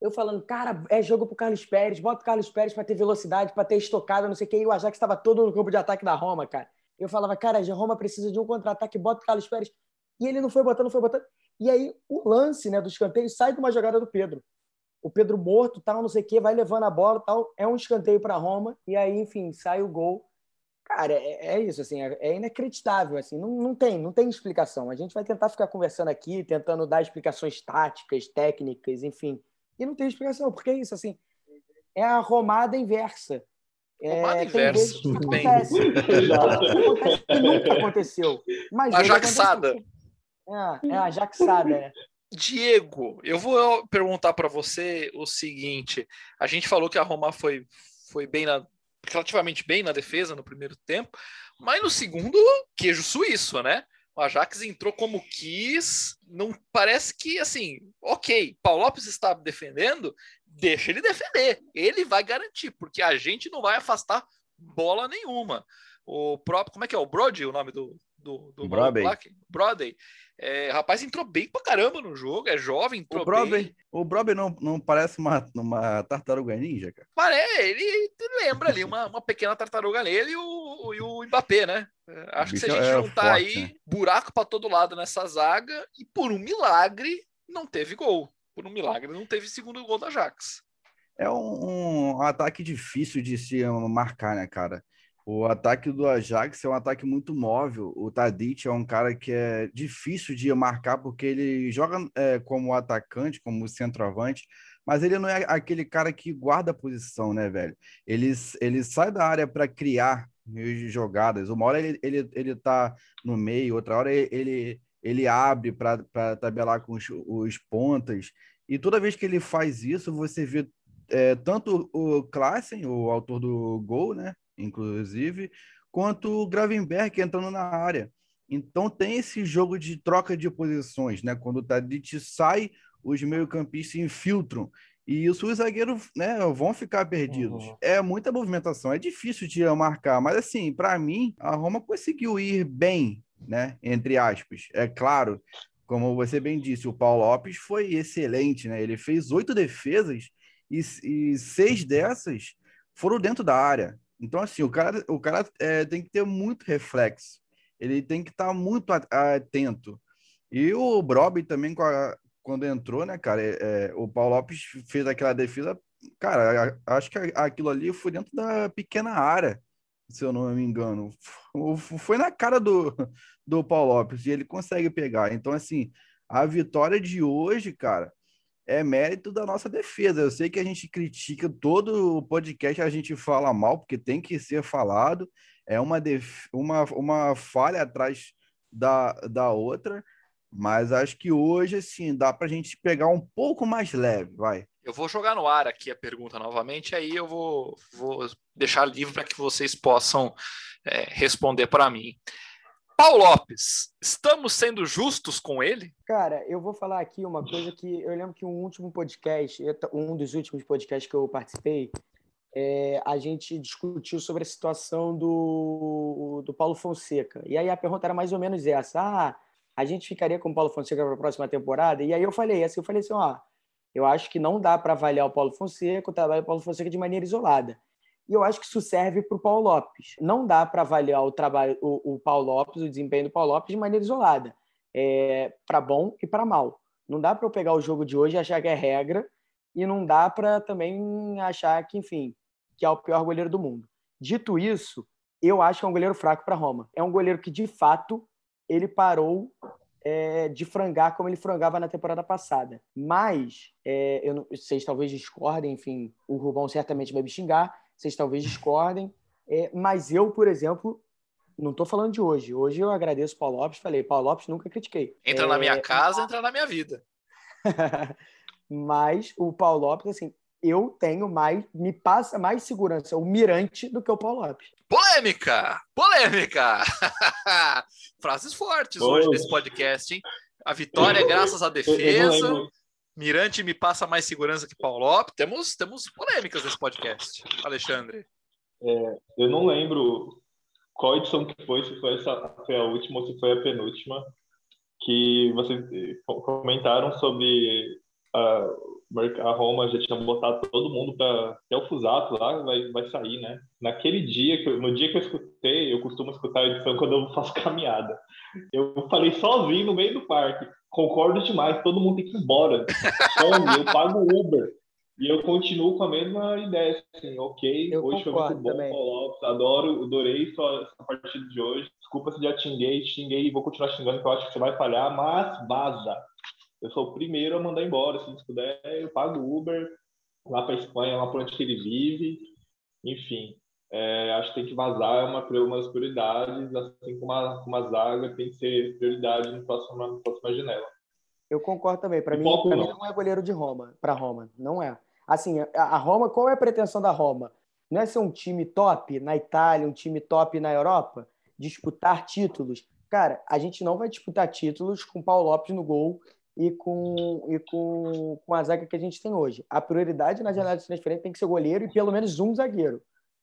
Eu falando, cara, é jogo pro Carlos Pérez, bota o Carlos Pérez para ter velocidade, para ter estocada, não sei o quê. E o Ajax estava todo no campo de ataque da Roma, cara. Eu falava, cara, a Roma precisa de um contra-ataque, bota o Carlos Pérez. E ele não foi botando, não foi botando. E aí o lance né, do escanteio sai de uma jogada do Pedro. O Pedro morto, tal, não sei o quê, vai levando a bola, tal. É um escanteio para Roma. E aí, enfim, sai o gol. Cara, é, é isso, assim, é, é inacreditável, assim, não, não tem, não tem explicação. A gente vai tentar ficar conversando aqui, tentando dar explicações táticas, técnicas, enfim, e não tem explicação, porque é isso, assim, é a romada inversa. É, romada inversa, bem. Acontece, acontece que nunca aconteceu. Mas a jaxada. É, é a jaxada, é. Diego, eu vou perguntar para você o seguinte: a gente falou que a Roma foi, foi bem na, relativamente bem na defesa no primeiro tempo, mas no segundo, queijo suíço, né? O Ajax entrou como quis, não parece que assim, ok, Paulo Lopes está defendendo, deixa ele defender, ele vai garantir, porque a gente não vai afastar bola nenhuma. O próprio, como é que é o Brody, o nome do do, do Brody. Brody. É, rapaz entrou bem pra caramba no jogo, é jovem, entrou o Brody, bem. O Brody não, não parece uma, uma tartaruga ninja, cara? Parece, ele lembra ali uma, uma pequena tartaruga nele e o, e o Mbappé, né? É, acho que se a gente é juntar forte, aí, né? buraco para todo lado nessa zaga, e por um milagre não teve gol. Por um milagre não teve segundo gol da Ajax. É um, um ataque difícil de se marcar, né, cara? O ataque do Ajax é um ataque muito móvel. O Tadic é um cara que é difícil de marcar porque ele joga é, como atacante, como centroavante, mas ele não é aquele cara que guarda a posição, né, velho? Ele, ele sai da área para criar jogadas. Uma hora ele, ele, ele tá no meio, outra hora ele, ele abre para tabelar com os, os pontas. E toda vez que ele faz isso, você vê é, tanto o Klassen, o autor do gol, né? Inclusive, quanto o Gravenberg entrando na área. Então tem esse jogo de troca de posições, né? Quando o Tadic sai, os meio-campistas infiltram. E isso os zagueiros né, vão ficar perdidos. Uhum. É muita movimentação, é difícil de marcar, mas assim, para mim, a Roma conseguiu ir bem, né? Entre aspas. É claro, como você bem disse, o Paulo Lopes foi excelente, né? Ele fez oito defesas e, e seis dessas foram dentro da área. Então, assim, o cara, o cara é, tem que ter muito reflexo. Ele tem que estar muito atento. E o Broby também, quando entrou, né, cara, é, é, o Paulo Lopes fez aquela defesa. Cara, acho que aquilo ali foi dentro da pequena área, se eu não me engano. Foi na cara do, do Paulo Lopes e ele consegue pegar. Então, assim, a vitória de hoje, cara, é mérito da nossa defesa. Eu sei que a gente critica todo o podcast, a gente fala mal, porque tem que ser falado. É uma, def... uma, uma falha atrás da, da outra, mas acho que hoje, assim, dá para a gente pegar um pouco mais leve, vai. Eu vou jogar no ar aqui a pergunta novamente, aí eu vou, vou deixar livre para que vocês possam é, responder para mim. Paulo Lopes, estamos sendo justos com ele? Cara, eu vou falar aqui uma coisa que eu lembro que um último podcast, um dos últimos podcasts que eu participei, é, a gente discutiu sobre a situação do, do Paulo Fonseca. E aí a pergunta era mais ou menos essa: ah, a gente ficaria com o Paulo Fonseca para a próxima temporada? E aí eu falei assim, eu falei assim, ó, eu acho que não dá para avaliar o Paulo Fonseca, o trabalho do Paulo Fonseca de maneira isolada. E eu acho que isso serve para o Paulo Lopes. Não dá para avaliar o trabalho, o, o Paulo Lopes, o desempenho do Paulo Lopes de maneira isolada, é, para bom e para mal. Não dá para eu pegar o jogo de hoje e achar que é regra, e não dá para também achar que, enfim, que é o pior goleiro do mundo. Dito isso, eu acho que é um goleiro fraco para Roma. É um goleiro que, de fato, ele parou é, de frangar como ele frangava na temporada passada. Mas, é, eu não, vocês talvez discordem, enfim, o Rubão certamente vai me xingar, vocês talvez discordem, é, mas eu, por exemplo, não estou falando de hoje. Hoje eu agradeço o Paulo Lopes, falei, Paulo Lopes nunca critiquei. Entra é... na minha casa, entra na minha vida. mas o Paulo Lopes, assim, eu tenho mais, me passa mais segurança o Mirante do que o Paulo Lopes. Polêmica! Polêmica! Frases fortes hoje nesse podcast, hein? A vitória é graças à defesa. Mirante me passa mais segurança que Paulo Lopes. Temos, temos polêmicas nesse podcast, Alexandre. É, eu não lembro qual edição que foi, se foi, essa, foi a última ou se foi a penúltima, que vocês comentaram sobre uh, A Roma já tinha botado todo mundo para até o Fusato lá vai, vai sair, né? Naquele dia que eu, no dia que eu escutei, eu costumo escutar a edição quando eu faço caminhada. Eu falei sozinho no meio do parque. Concordo demais, todo mundo tem que ir embora. Fome, eu pago Uber. E eu continuo com a mesma ideia, assim, ok, Eu hoje foi muito bom, também. Lopes, adoro, adorei sua, essa partida de hoje. Desculpa se já xinguei, xinguei e vou continuar xingando, que eu acho que você vai falhar, mas vaza. Eu sou o primeiro a mandar embora, se puder, eu pago Uber, lá para Espanha, lá para onde que ele vive, enfim. é, acho que tem que vazar, é uma, uma das prioridades, assim como a, como a zaga tem que ser prioridade na próxima, na próxima janela. Eu concordo também. Para mim, mim não. não é goleiro de Roma, para Roma, não é. Assim, a a Roma, qual é a pretensão da Roma? Não é ser um time top na Itália, um time top na Europa, disputar títulos. Cara, a gente não vai disputar títulos com Paulo Lopes no gol e com, e com, com a zaga que a gente tem hoje. A prioridade na janela de transferência tem que ser goleiro e pelo menos um zagueiro.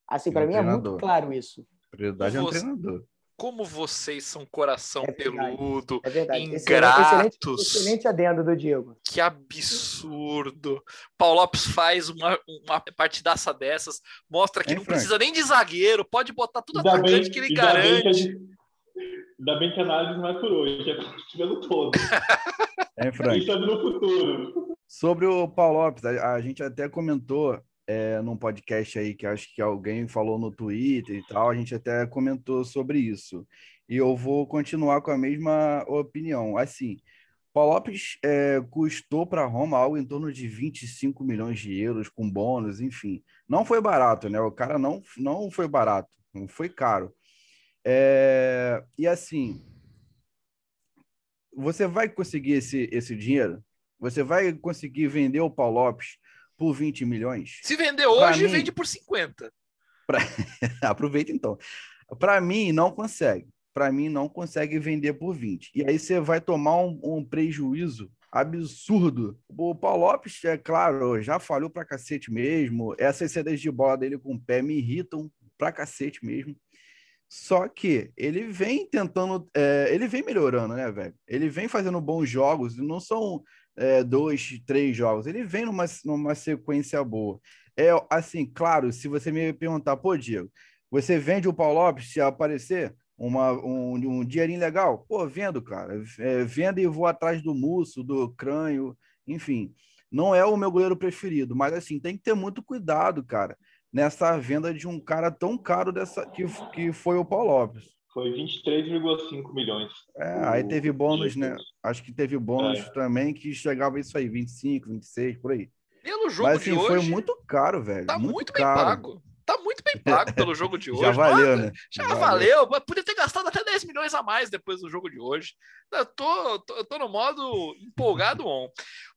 Assim, para um mim é muito claro isso. Prioridade é um Você- treinador. Como vocês são coração É verdade. peludo. É verdade. Ingratos. excelente, excelente adendo do Diego. Que absurdo. Paulo Lopes faz uma, uma partidaça dessas, mostra que Hein, não Frank? precisa nem de zagueiro, pode botar tudo Ainda atacante que ele bem que garante. Ainda bem que a análise não é por hoje, é pelo todo. Hein, Frank? No futuro. Sobre o Paulo Lopes, a, a gente até comentou é, num podcast aí que acho que alguém falou no Twitter e tal, a gente até comentou sobre isso. E eu vou continuar com a mesma opinião. Assim, Paulo Lopes é, custou para Roma algo em torno de 25 milhões de euros com bônus, enfim. Não foi barato, né? O cara não, não foi barato, não foi caro. É, e assim, você vai conseguir esse, esse dinheiro? Você vai conseguir vender o Paulo Lopes por 20 milhões? Se vender Pra hoje, mim- vende por 50. Aproveita então. Para mim, não consegue. Para mim, não consegue vender por 20. E aí você vai tomar um, um prejuízo absurdo. O Paulo Lopes, é claro, já falhou pra cacete mesmo. Essas saídas de bola dele com o pé me irritam pra cacete mesmo. Só que ele vem tentando, é, ele vem melhorando, né, velho? Ele vem fazendo bons jogos, não são é, dois, três jogos. Ele vem numa, numa sequência boa. É assim, claro, se você me perguntar, pô, Diego, você vende o Paulo Lopes se aparecer uma, um, um dinheirinho legal? Pô, vendo, cara. É, vendo e vou atrás do Musso, do Crânio, enfim. Não é o meu goleiro preferido, mas assim, tem que ter muito cuidado, cara, nessa venda de um cara tão caro dessa que, que foi o Paulo Lopes. Foi 23,5 milhões. É, aí O- teve bônus, né? Acho que teve bônus É. também que chegava isso aí, 25, 26, por aí. Pelo jogo Mas assim, de foi hoje, muito caro, velho. tá muito, muito, bem caro. pago. Tá muito bem pago pelo jogo de hoje. Já valeu, né? Já valeu. mas Podia ter gastado até 10 milhões a mais depois do jogo de hoje. Eu tô, tô, tô no modo empolgado on.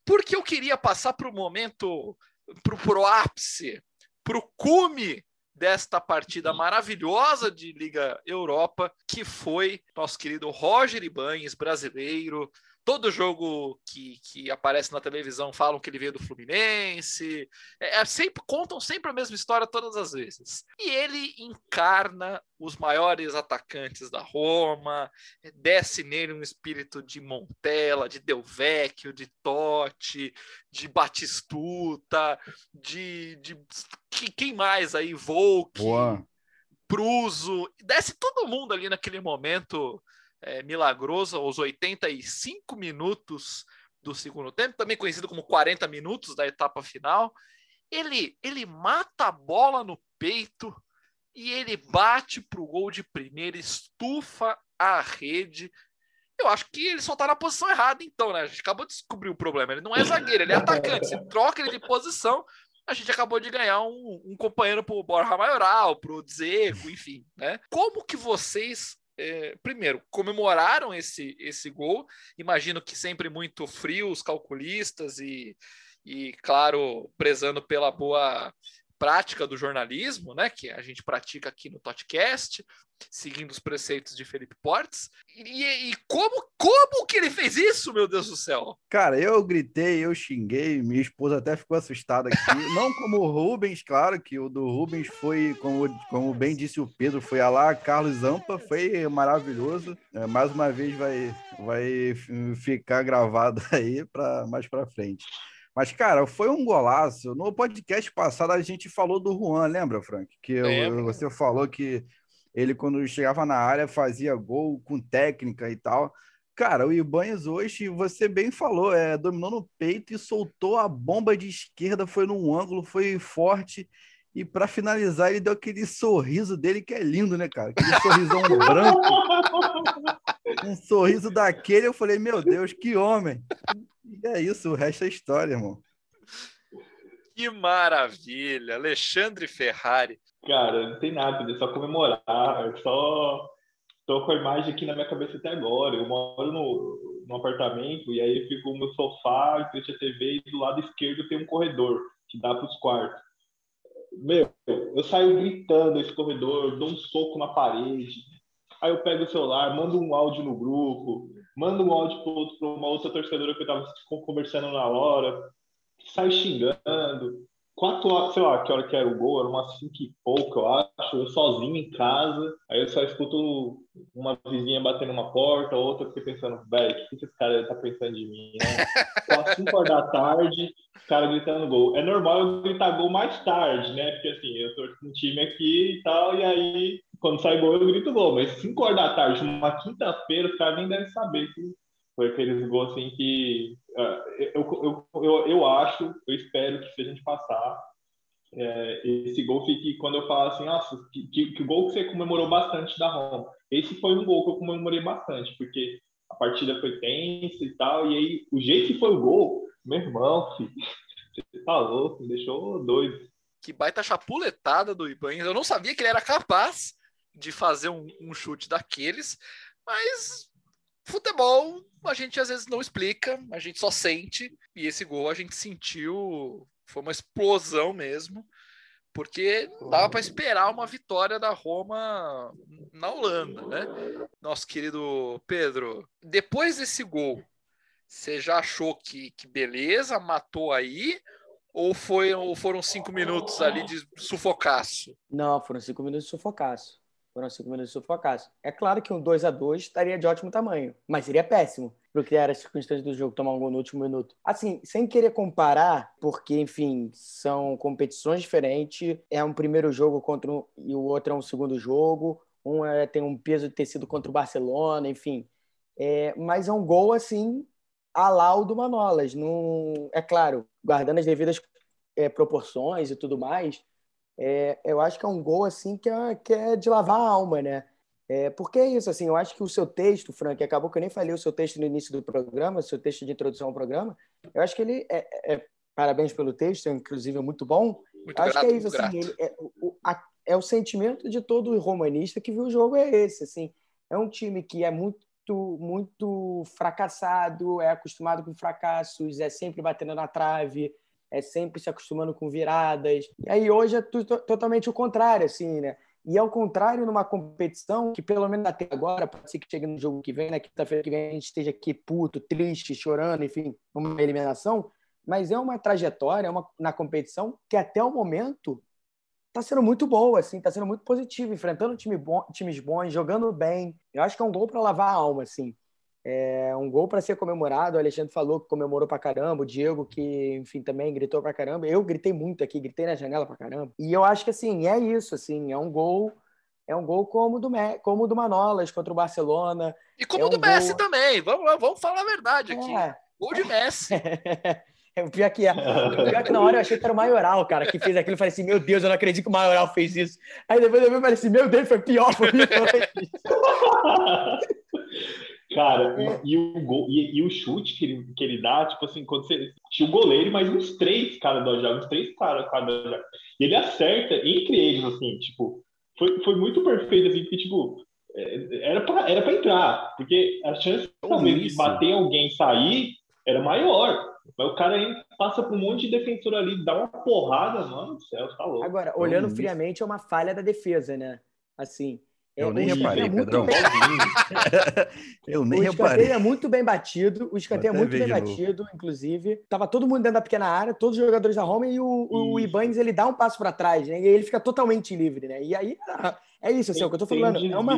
Porque eu queria passar pro momento, pro, pro ápice, pro cume desta partida maravilhosa de Liga Europa, que foi nosso querido Roger Ibanes, brasileiro. Todo jogo que, que aparece na televisão falam que ele veio do Fluminense. É, é sempre contam sempre a mesma história todas as vezes. E ele encarna os maiores atacantes da Roma, desce nele um espírito de Montella, de Del Vecchio, de Totti, de Batistuta, de, de que- quem mais aí? Volk, Boa. Pruso, desce todo mundo ali naquele momento é, milagroso, aos 85 minutos do segundo tempo, também conhecido como 40 minutos da etapa final. Ele, ele mata a bola no peito e ele bate para o gol de primeira, estufa a rede. Eu acho que ele só tá na posição errada, então, né? A gente acabou de descobrir o problema. Ele não é zagueiro, ele é atacante. Você troca ele de posição, a gente acabou de ganhar um, um companheiro pro Borja Maioral, pro Dzeko, enfim, né? Como que vocês, é, primeiro, comemoraram esse, esse gol? Imagino que sempre muito frios, calculistas e, e, claro, prezando pela boa prática do jornalismo, né? Que a gente pratica aqui no podcast, seguindo os preceitos de Felipe Portes. E, e como, como que ele fez isso, meu Deus do céu? Cara, eu gritei, eu xinguei, minha esposa até ficou assustada aqui. Não como o Rubens, claro que o do Rubens foi, como, como bem disse o Pedro, foi a lá Carlos Zampa, foi maravilhoso. É, mais uma vez vai, vai ficar gravado aí para mais para frente. Mas, cara, foi um golaço. No podcast passado a gente falou do Juan, lembra, Frank? Que eu, você falou que ele, quando chegava na área, fazia gol com técnica e tal. Cara, o Ibanez hoje, você bem falou, é, dominou no peito e soltou a bomba de esquerda, foi num ângulo, foi forte. E para finalizar, ele deu aquele sorriso dele que é lindo, né, cara? Aquele sorrisão branco. Um sorriso daquele, eu falei, meu Deus, que homem. E é isso, o resto é história, irmão. Que maravilha! Alexandre Ferrari. Cara, não tem nada, é só comemorar, é só Tô com a imagem aqui na minha cabeça até agora. Eu moro no, no apartamento e aí fico no sofá, em frente à TV e do lado esquerdo tem um corredor que dá para os quartos. Meu, eu saio gritando esse corredor, dou um soco na parede. Aí eu pego o celular, mando um áudio no grupo, mando um áudio para uma outra torcedora que eu estava conversando na hora, saio xingando quatro horas, sei lá, que hora que era o gol, era umas cinco e pouco, eu acho, eu sozinho em casa, aí eu só escuto uma vizinha batendo uma porta, outra fiquei pensando, velho, o que, esse cara tá pensando de mim, né? Às cinco horas da tarde, o cara gritando gol. É normal eu gritar gol mais tarde, né? Porque assim, eu torço um time aqui e tal, e aí, quando sai gol, eu grito gol, mas cinco horas da tarde, uma quinta-feira, os caras nem devem saber que foi aqueles gols assim que eu, eu, eu, eu acho, eu espero que se a gente passar, é, esse gol fique quando eu falo assim, nossa, que, que, que gol que você comemorou bastante da Roma. Esse foi um gol que eu comemorei bastante, porque a partida foi tensa e tal, e aí o jeito que foi o gol, meu irmão, filho, você tá louco, me deixou doido. Que baita chapuletada do Ibanez. Eu não sabia que ele era capaz de fazer um, um chute daqueles, mas futebol a gente às vezes não explica, a gente só sente, e esse gol a gente sentiu, foi uma explosão mesmo, porque dava para esperar uma vitória da Roma na Holanda, né? Nosso querido Pedro, depois desse gol, você já achou que, que beleza, matou aí? Ou, foi, ou foram cinco minutos ali de sufocaço? Não, foram cinco minutos de sufocaço. Foram cinco minutos de sufocaço. É claro que um 2 a 2 estaria de ótimo tamanho, mas seria péssimo para criar as circunstâncias do jogo, tomar um gol no último minuto. Assim, sem querer comparar, porque, enfim, são competições diferentes. É um primeiro jogo contra um, e o outro é um segundo jogo. Um é, tem um peso de ter sido contra o Barcelona, enfim. É, mas é um gol, assim, a o do Manolas. Não, é claro, guardando as devidas é, proporções e tudo mais, é, eu acho que é um gol assim que é, que é de lavar a alma, né? É, porque é isso, assim, eu acho que o seu texto, Frank, acabou que eu nem falei o seu texto no início do programa, o seu texto de introdução ao programa, eu acho que ele é, é parabéns pelo texto, é inclusive muito bom. Muito acho grato, que é isso, assim, ele, é, o, a, é o sentimento de todo romanista que viu o jogo é esse, assim, é um time que é muito muito fracassado, é acostumado com fracassos, é sempre batendo na trave, é sempre se acostumando com viradas. E aí hoje é totalmente o contrário, assim, né? E ao contrário, numa competição que, pelo menos até agora, pode ser que chegue no jogo que vem, na né? quinta-feira que vem, a gente esteja aqui puto, triste, chorando, enfim, uma eliminação, mas é uma trajetória é uma, na competição que até o momento está sendo muito boa, assim, está sendo muito positivo, enfrentando time bom, times bons, jogando bem. Eu acho que é um gol para lavar a alma, assim. É um gol para ser comemorado. O Alexandre falou que comemorou para caramba. O Diego, que, enfim, também gritou para caramba. Eu gritei muito aqui, gritei na janela para caramba. E eu acho que, assim, é isso, assim, é um gol. É um gol como do, como do Manolas contra o Barcelona. E como é um do gol... Messi também. Vamos, vamos falar a verdade aqui. É. Gol de Messi. É, o pior que é. O pior que na hora eu achei que era o Maioral, cara, que fez aquilo. Eu falei assim, meu Deus, eu não acredito que o Maioral fez isso. Aí depois eu falei assim, meu Deus, foi pior, foi pior. Cara, é. e, o gol, e, e, o chute que ele, que ele dá, tipo assim, quando você. Tinha o goleiro, mas uns três caras do Ajax, uns três caras cada Ajax. E ele acerta entre eles, assim, tipo, foi, foi muito perfeito, assim, porque, tipo, é, era pra, era pra entrar, porque a chance de bater alguém e sair era maior. Mas o cara aí passa por um monte de defensor ali, dá uma porrada, mano do céu, tá louco. Agora, olhando friamente, é uma falha da defesa, né? Assim, eu nem reparei, é Pedrão. Bem... eu nem o reparei. O é muito bem batido, o escanteio é muito bem batido, inclusive. Tava todo mundo dentro da pequena área, todos os jogadores da Roma, e o, o Ibanez, ele dá um passo para trás, né? E ele fica totalmente livre, né? E aí, é isso, assim, é o que eu tô falando. É uma...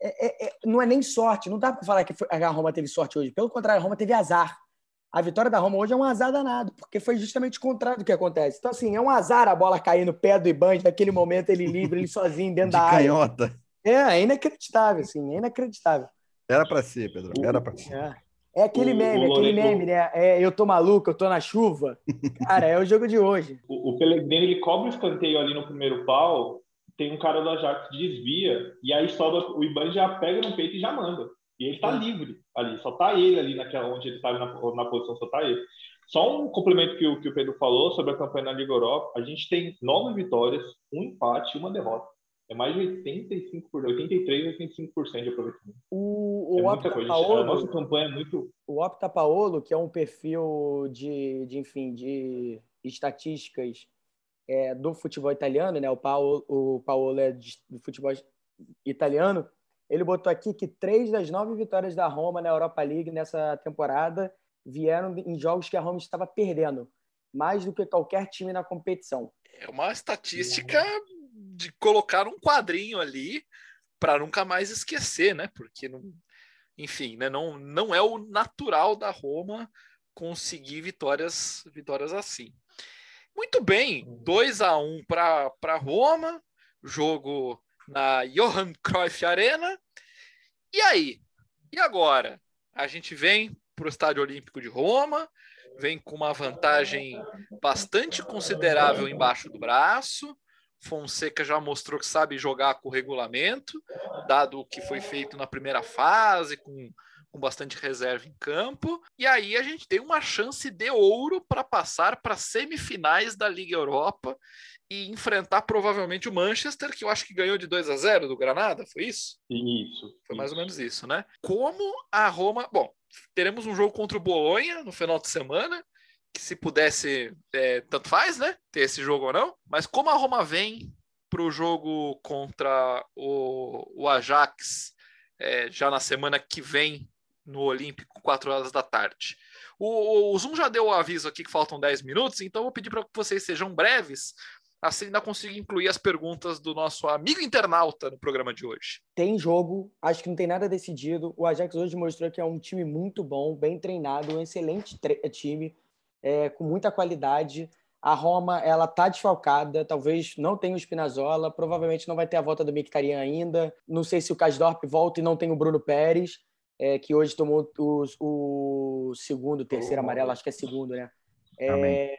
É, é, é, não é nem sorte, não dá para falar que a Roma teve sorte hoje. Pelo contrário, a Roma teve azar. A vitória da Roma hoje é um azar danado, porque foi justamente o contrário do que acontece. Então, assim, é um azar a bola cair no pé do Iban, naquele momento ele livre, ele sozinho dentro De da área. canhota. É, é inacreditável, assim, é inacreditável. Era pra ser, Pedro. Era pra ser. É, é aquele O- meme, o aquele Lorenzo- meme, né? É, eu tô maluco, eu tô na chuva. Cara, é o jogo de hoje. O, o Pellegrini ele cobra o escanteio ali no primeiro pau, tem um cara do Ajax que desvia, e aí sobra, o Iban já pega no peito e já manda. E ele tá livre ali, só tá ele ali naquela onde ele tá ali na, na posição, só tá ele. Só um complemento que o, que o Pedro falou sobre a campanha na Liga Europa, a gente tem nove vitórias, um empate e uma derrota. É mais de 85%, 83, 85% de aproveitamento. O, É o muita Opta coisa. A nossa Paolo, campanha é muito. o Opta Paolo, que é um perfil de, de enfim, de estatísticas é, do futebol italiano, né? O Paolo, o Paolo é de, do futebol italiano. Ele botou aqui que três das nove vitórias da Roma na Europa League nessa temporada vieram em jogos que a Roma estava perdendo, mais do que qualquer time na competição. É uma estatística de colocar um quadrinho ali para nunca mais esquecer, né? Porque, não, enfim, né? não, não é o natural da Roma conseguir vitórias, vitórias assim. Muito bem, 2 a 1 para Roma, jogo na Johan Cruyff Arena. E aí? E agora? A gente vem para o Estádio Olímpico de Roma, vem com uma vantagem bastante considerável embaixo do braço. Fonseca já mostrou que sabe jogar com o regulamento, dado o que foi feito na primeira fase, com, com bastante reserva em campo. E aí a gente tem uma chance de ouro para passar para semifinais da Liga Europa e enfrentar provavelmente o Manchester, que eu acho que ganhou de 2 a 0 do Granada, foi isso? Isso. Foi mais ou isso. menos isso, né? Como a Roma. Bom, teremos um jogo contra o Bolonha no final de semana, que se pudesse, é, tanto faz, né? Ter esse jogo ou não. Mas como a Roma vem para o jogo contra o, o Ajax é, já na semana que vem no Olímpico, 4 horas da tarde. O, o Zoom já deu o aviso aqui que faltam 10 minutos, então eu vou pedir para que vocês sejam breves, assim ainda consigo incluir as perguntas do nosso amigo internauta no programa de hoje. Tem jogo, acho que não tem nada decidido. O Ajax hoje mostrou que é um time muito bom, bem treinado, um excelente tre- time, é, com muita qualidade. A Roma, ela tá desfalcada, talvez não tenha o Spinazzola, provavelmente não vai ter a volta do Mkhitaryan ainda. Não sei se o Kasdorp volta e não tem o Bruno Pérez, é, que hoje tomou os- o segundo, terceiro amarelo, acho que é segundo, né? É,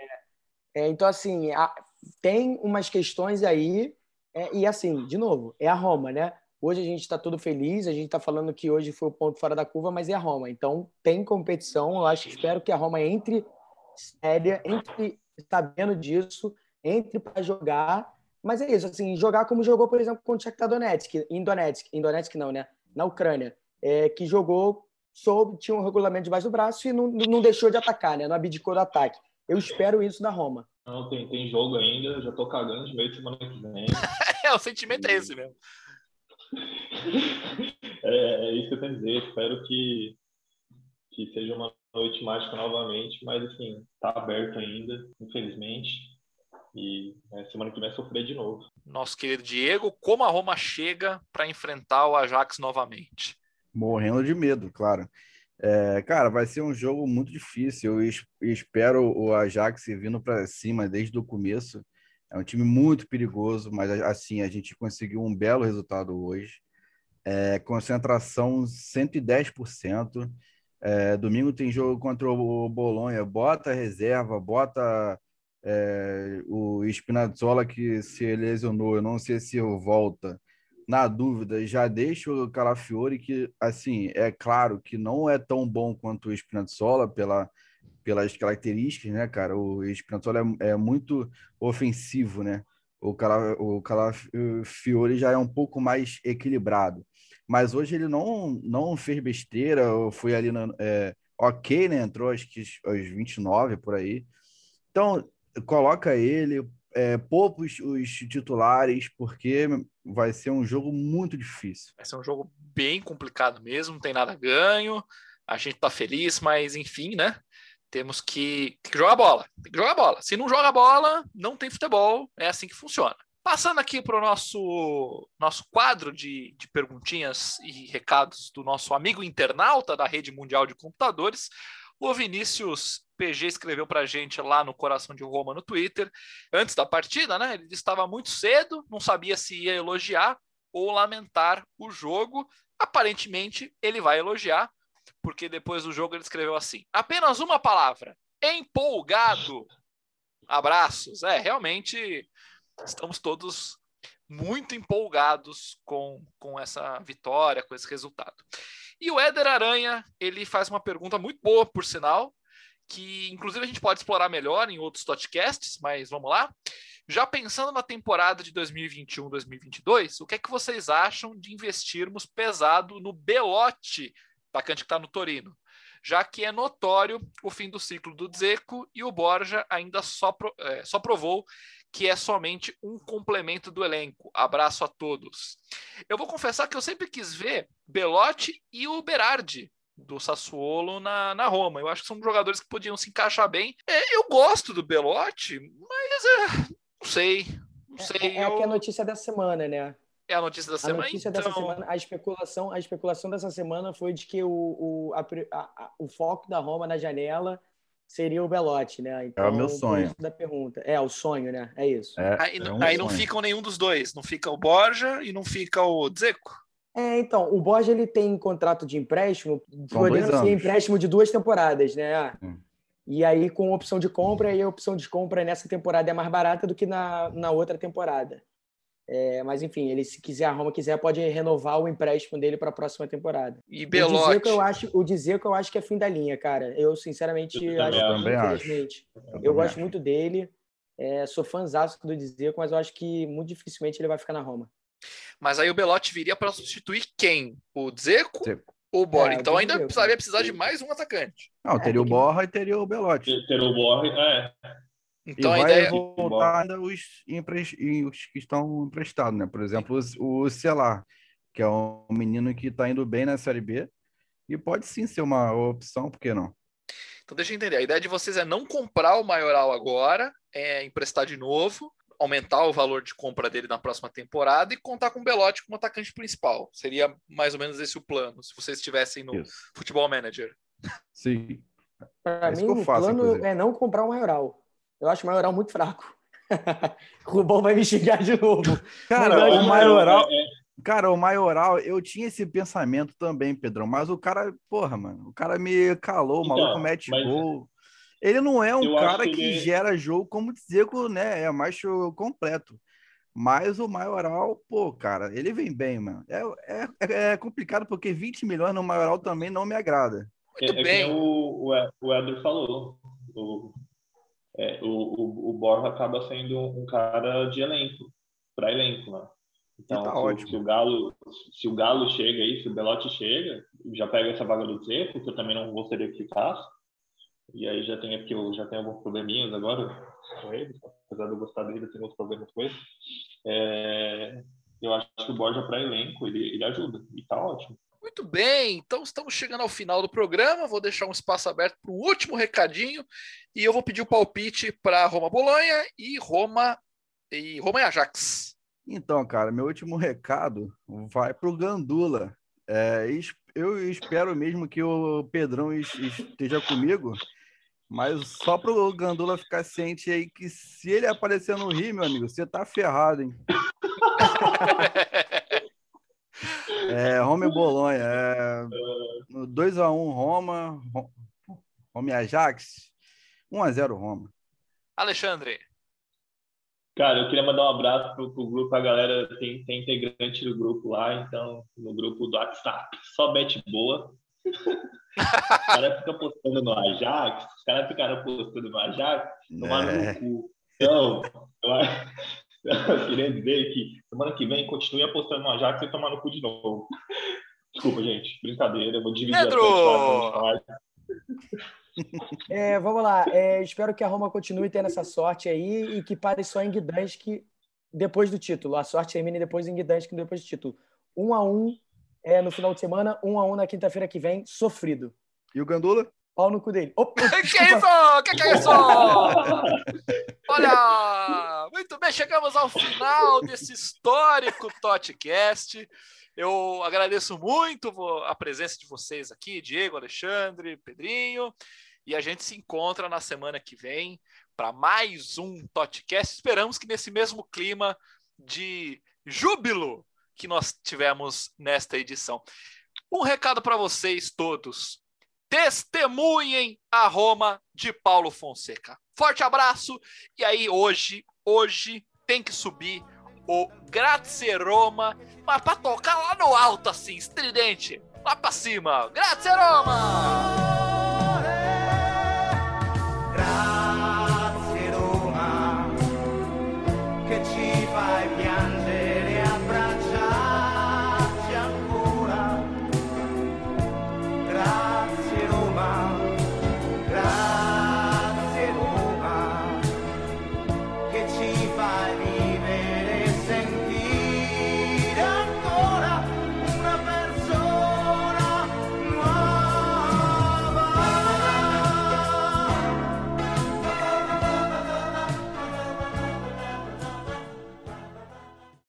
é, então, assim, a- tem umas questões aí, é, e assim, de novo, é a Roma, né? Hoje a gente está todo feliz, a gente está falando que hoje foi o ponto fora da curva, mas é a Roma. Então tem competição. Eu acho, espero que a Roma entre séria, entre sabendo disso, entre para jogar. Mas é isso, assim, jogar como jogou, por exemplo, contra o Shakhtar Donetsk, em Donetsk, em Donetsk não, né? Na Ucrânia, é, que jogou, soube, tinha um regulamento debaixo do braço e não, não deixou de atacar, né? Não abdicou do ataque. Eu espero isso da Roma. Não, tem, tem jogo ainda, já tô cagando de meio de semana que vem. É, o sentimento é esse mesmo. é, é isso que eu tenho a dizer. Espero que, que seja uma noite mágica novamente, mas assim, tá aberto ainda, infelizmente. E né, semana que vem é sofrer de novo. Nosso querido Diego, como a Roma chega para enfrentar o Ajax novamente? Morrendo de medo, claro. É, cara, vai ser um jogo muito difícil. Eu es- espero o Ajax vindo para cima desde o começo. É um time muito perigoso, mas assim, a gente conseguiu um belo resultado hoje. É, concentração 110%. É, domingo tem jogo contra o Bolonha. Bota reserva, bota é, o Spinazzola que se lesionou. Eu não sei se volta na dúvida, já deixa o Calafiore, que, assim, é claro que não é tão bom quanto o Spinazzola pela, pelas características, né, cara? O Spinazzola é, é muito ofensivo, né? O, Cala, o Calafiore já é um pouco mais equilibrado. Mas hoje ele não, não fez besteira, foi ali no, é, ok, né? Entrou acho que aos 29 por aí. Então, coloca ele, é, poupa os, os titulares, porque vai ser um jogo muito difícil. Vai ser um jogo bem complicado mesmo, não tem nada ganho. A gente tá feliz, mas enfim, né? Temos que, tem que jogar bola. Tem que jogar bola. Se não joga bola, não tem futebol. É assim que funciona. Passando aqui para o nosso, nosso quadro de, de perguntinhas e recados do nosso amigo internauta da Rede Mundial de Computadores, O Vinícius PG escreveu para a gente lá no Coração de Roma no Twitter, antes da partida, né? Ele estava muito cedo, não sabia se ia elogiar ou lamentar o jogo. Aparentemente, ele vai elogiar, porque depois do jogo ele escreveu assim: apenas uma palavra, empolgado. Abraços. É, realmente estamos todos muito empolgados com, com essa vitória, com esse resultado. E o Éder Aranha, ele faz uma pergunta muito boa, por sinal, que inclusive a gente pode explorar melhor em outros podcasts, mas vamos lá. Já pensando na temporada de 2021-2022, o que é que vocês acham de investirmos pesado no Belotti, atacante que está no Torino? Já que é notório o fim do ciclo do Zeco e o Borja ainda só, é, só provou que é somente um complemento do elenco. Abraço a todos. Eu vou confessar que eu sempre quis ver Belotti e o Berardi do Sassuolo na, na Roma. Eu acho que são jogadores que podiam se encaixar bem. É, eu gosto do Belotti, mas é, não sei. Não É, sei. é, eu... aqui a notícia da semana, né? É a notícia da A semana. notícia então... dessa semana, a especulação, a especulação dessa semana foi de que o, o, a, a, o foco da Roma na janela seria o Belotti, né? Então, é o meu por sonho. Da pergunta. É, o sonho, né? É isso. É, Aí, é um aí não ficam nenhum dos dois. Não fica o Borja e não fica o Dzeko. É, então, o Borja ele tem contrato de empréstimo, São podendo ser anos. empréstimo de duas temporadas, né? Hum. E aí, com opção de compra, e a opção de compra nessa temporada é mais barata do que na, na outra temporada. É, mas, enfim, ele, se quiser, a Roma quiser, pode renovar o empréstimo dele para a próxima temporada. E O Belotti. Dzeko, eu acho, o Dzeko eu acho que é fim da linha, cara. Eu, sinceramente, Eu acho também que, acho. infelizmente, Eu eu gosto acho. muito dele. É, sou fãzaço do Dzeko, mas eu acho que muito dificilmente ele vai ficar na Roma. Mas aí o Belotti viria para substituir quem? O Dzeko o Borja? É, então ainda precisaria precisar de mais um atacante. Não, teria É, o que- Borra e teria o Belotti. Ter o Borre, é. Então e a vai ideia. voltar ainda os, empre- os que estão emprestados, né? Por exemplo, o Celar, que é um menino que está indo bem na Série B e pode sim ser uma opção, por que não? Então deixa eu entender. A ideia de vocês é não comprar o Maioral agora, é emprestar de novo, aumentar o valor de compra dele na próxima temporada e contar com o Belotti como atacante principal. Seria mais ou menos esse o plano, se vocês estivessem no Isso. Futebol Manager. Sim. Para É mim, que eu o faço, plano inclusive. é não comprar o Maioral. Eu acho o Maioral muito fraco. o Rubão vai me xingar de novo. Cara, o Maioral, É, é, cara, o Maioral, eu tinha esse pensamento também, Pedrão, mas o cara, porra, mano, o cara me calou, o Então, maluco mete mas- gol. Ele não é um cara que que ele- gera jogo como dizer que né, é mais completo. Mas o Maioral, pô, cara, ele vem bem, mano. É, é, é complicado porque 20 milhões no Maioral também não me agrada. Muito é, é bem. o, o, o Eder falou. O, é, o, o, o Borja acaba sendo um cara de elenco, para elenco, né? Então, tá se, se o Galo, se o Galo chega aí, se o Belotti chega, já pega essa vaga do Zeco, que eu também não gostaria que ficasse. E aí já tem porque eu já tenho alguns probleminhas agora com ele, apesar de eu gostar dele, eu tenho outros problemas com ele. É, eu acho que o Borja para elenco ele, ele ajuda e tá ótimo. Muito bem, então estamos chegando ao final do programa. Vou deixar um espaço aberto para um último recadinho e eu vou pedir o palpite para Roma Bolonha e Roma e Roma e Ajax. Então, cara, meu último recado vai pro Gandula. É, eu espero mesmo que o Pedrão es- esteja comigo, mas só pro Gandula ficar ciente aí que se ele aparecer no Rio, meu amigo, você tá ferrado, hein? É, Roma e Bolonha. É, no 2x1 Roma, Ro- Roma e Ajax. 1x0 Roma. Alexandre, Cara, eu queria mandar um abraço pro, pro grupo, a galera tem, tem integrante do grupo lá, então, no grupo do WhatsApp, só bet boa. Os caras ficam postando no Ajax, os caras ficaram postando no Ajax, tomaram É, no cu. Então, eu, queria dizer que semana que vem continue apostando no Ajax e tomar no cu de novo. Desculpa, gente, brincadeira, eu vou dividir Pedro! a. É, vamos lá. É, espero que a Roma continue tendo essa sorte aí e que pare só em Gdansk depois do título. A sorte termine depois em Gdansk depois do título. Um a um é, no final de semana, um a um na quinta-feira que vem, sofrido. E o Gandula? Pau no cu dele. Opa, que é isso? Que que é isso? Olha, muito bem, chegamos ao final desse histórico Totcast. Eu agradeço muito a presença de vocês aqui, Diego, Alexandre, Pedrinho. E a gente se encontra na semana que vem para mais um podcast. Esperamos que nesse mesmo clima de júbilo que nós tivemos nesta edição. Um recado para vocês todos. Testemunhem a Roma de Paulo Fonseca. Forte abraço. E aí hoje, hoje tem que subir o Grazie Roma, mas para tocar lá no alto assim, estridente, lá para cima. Grazie Roma!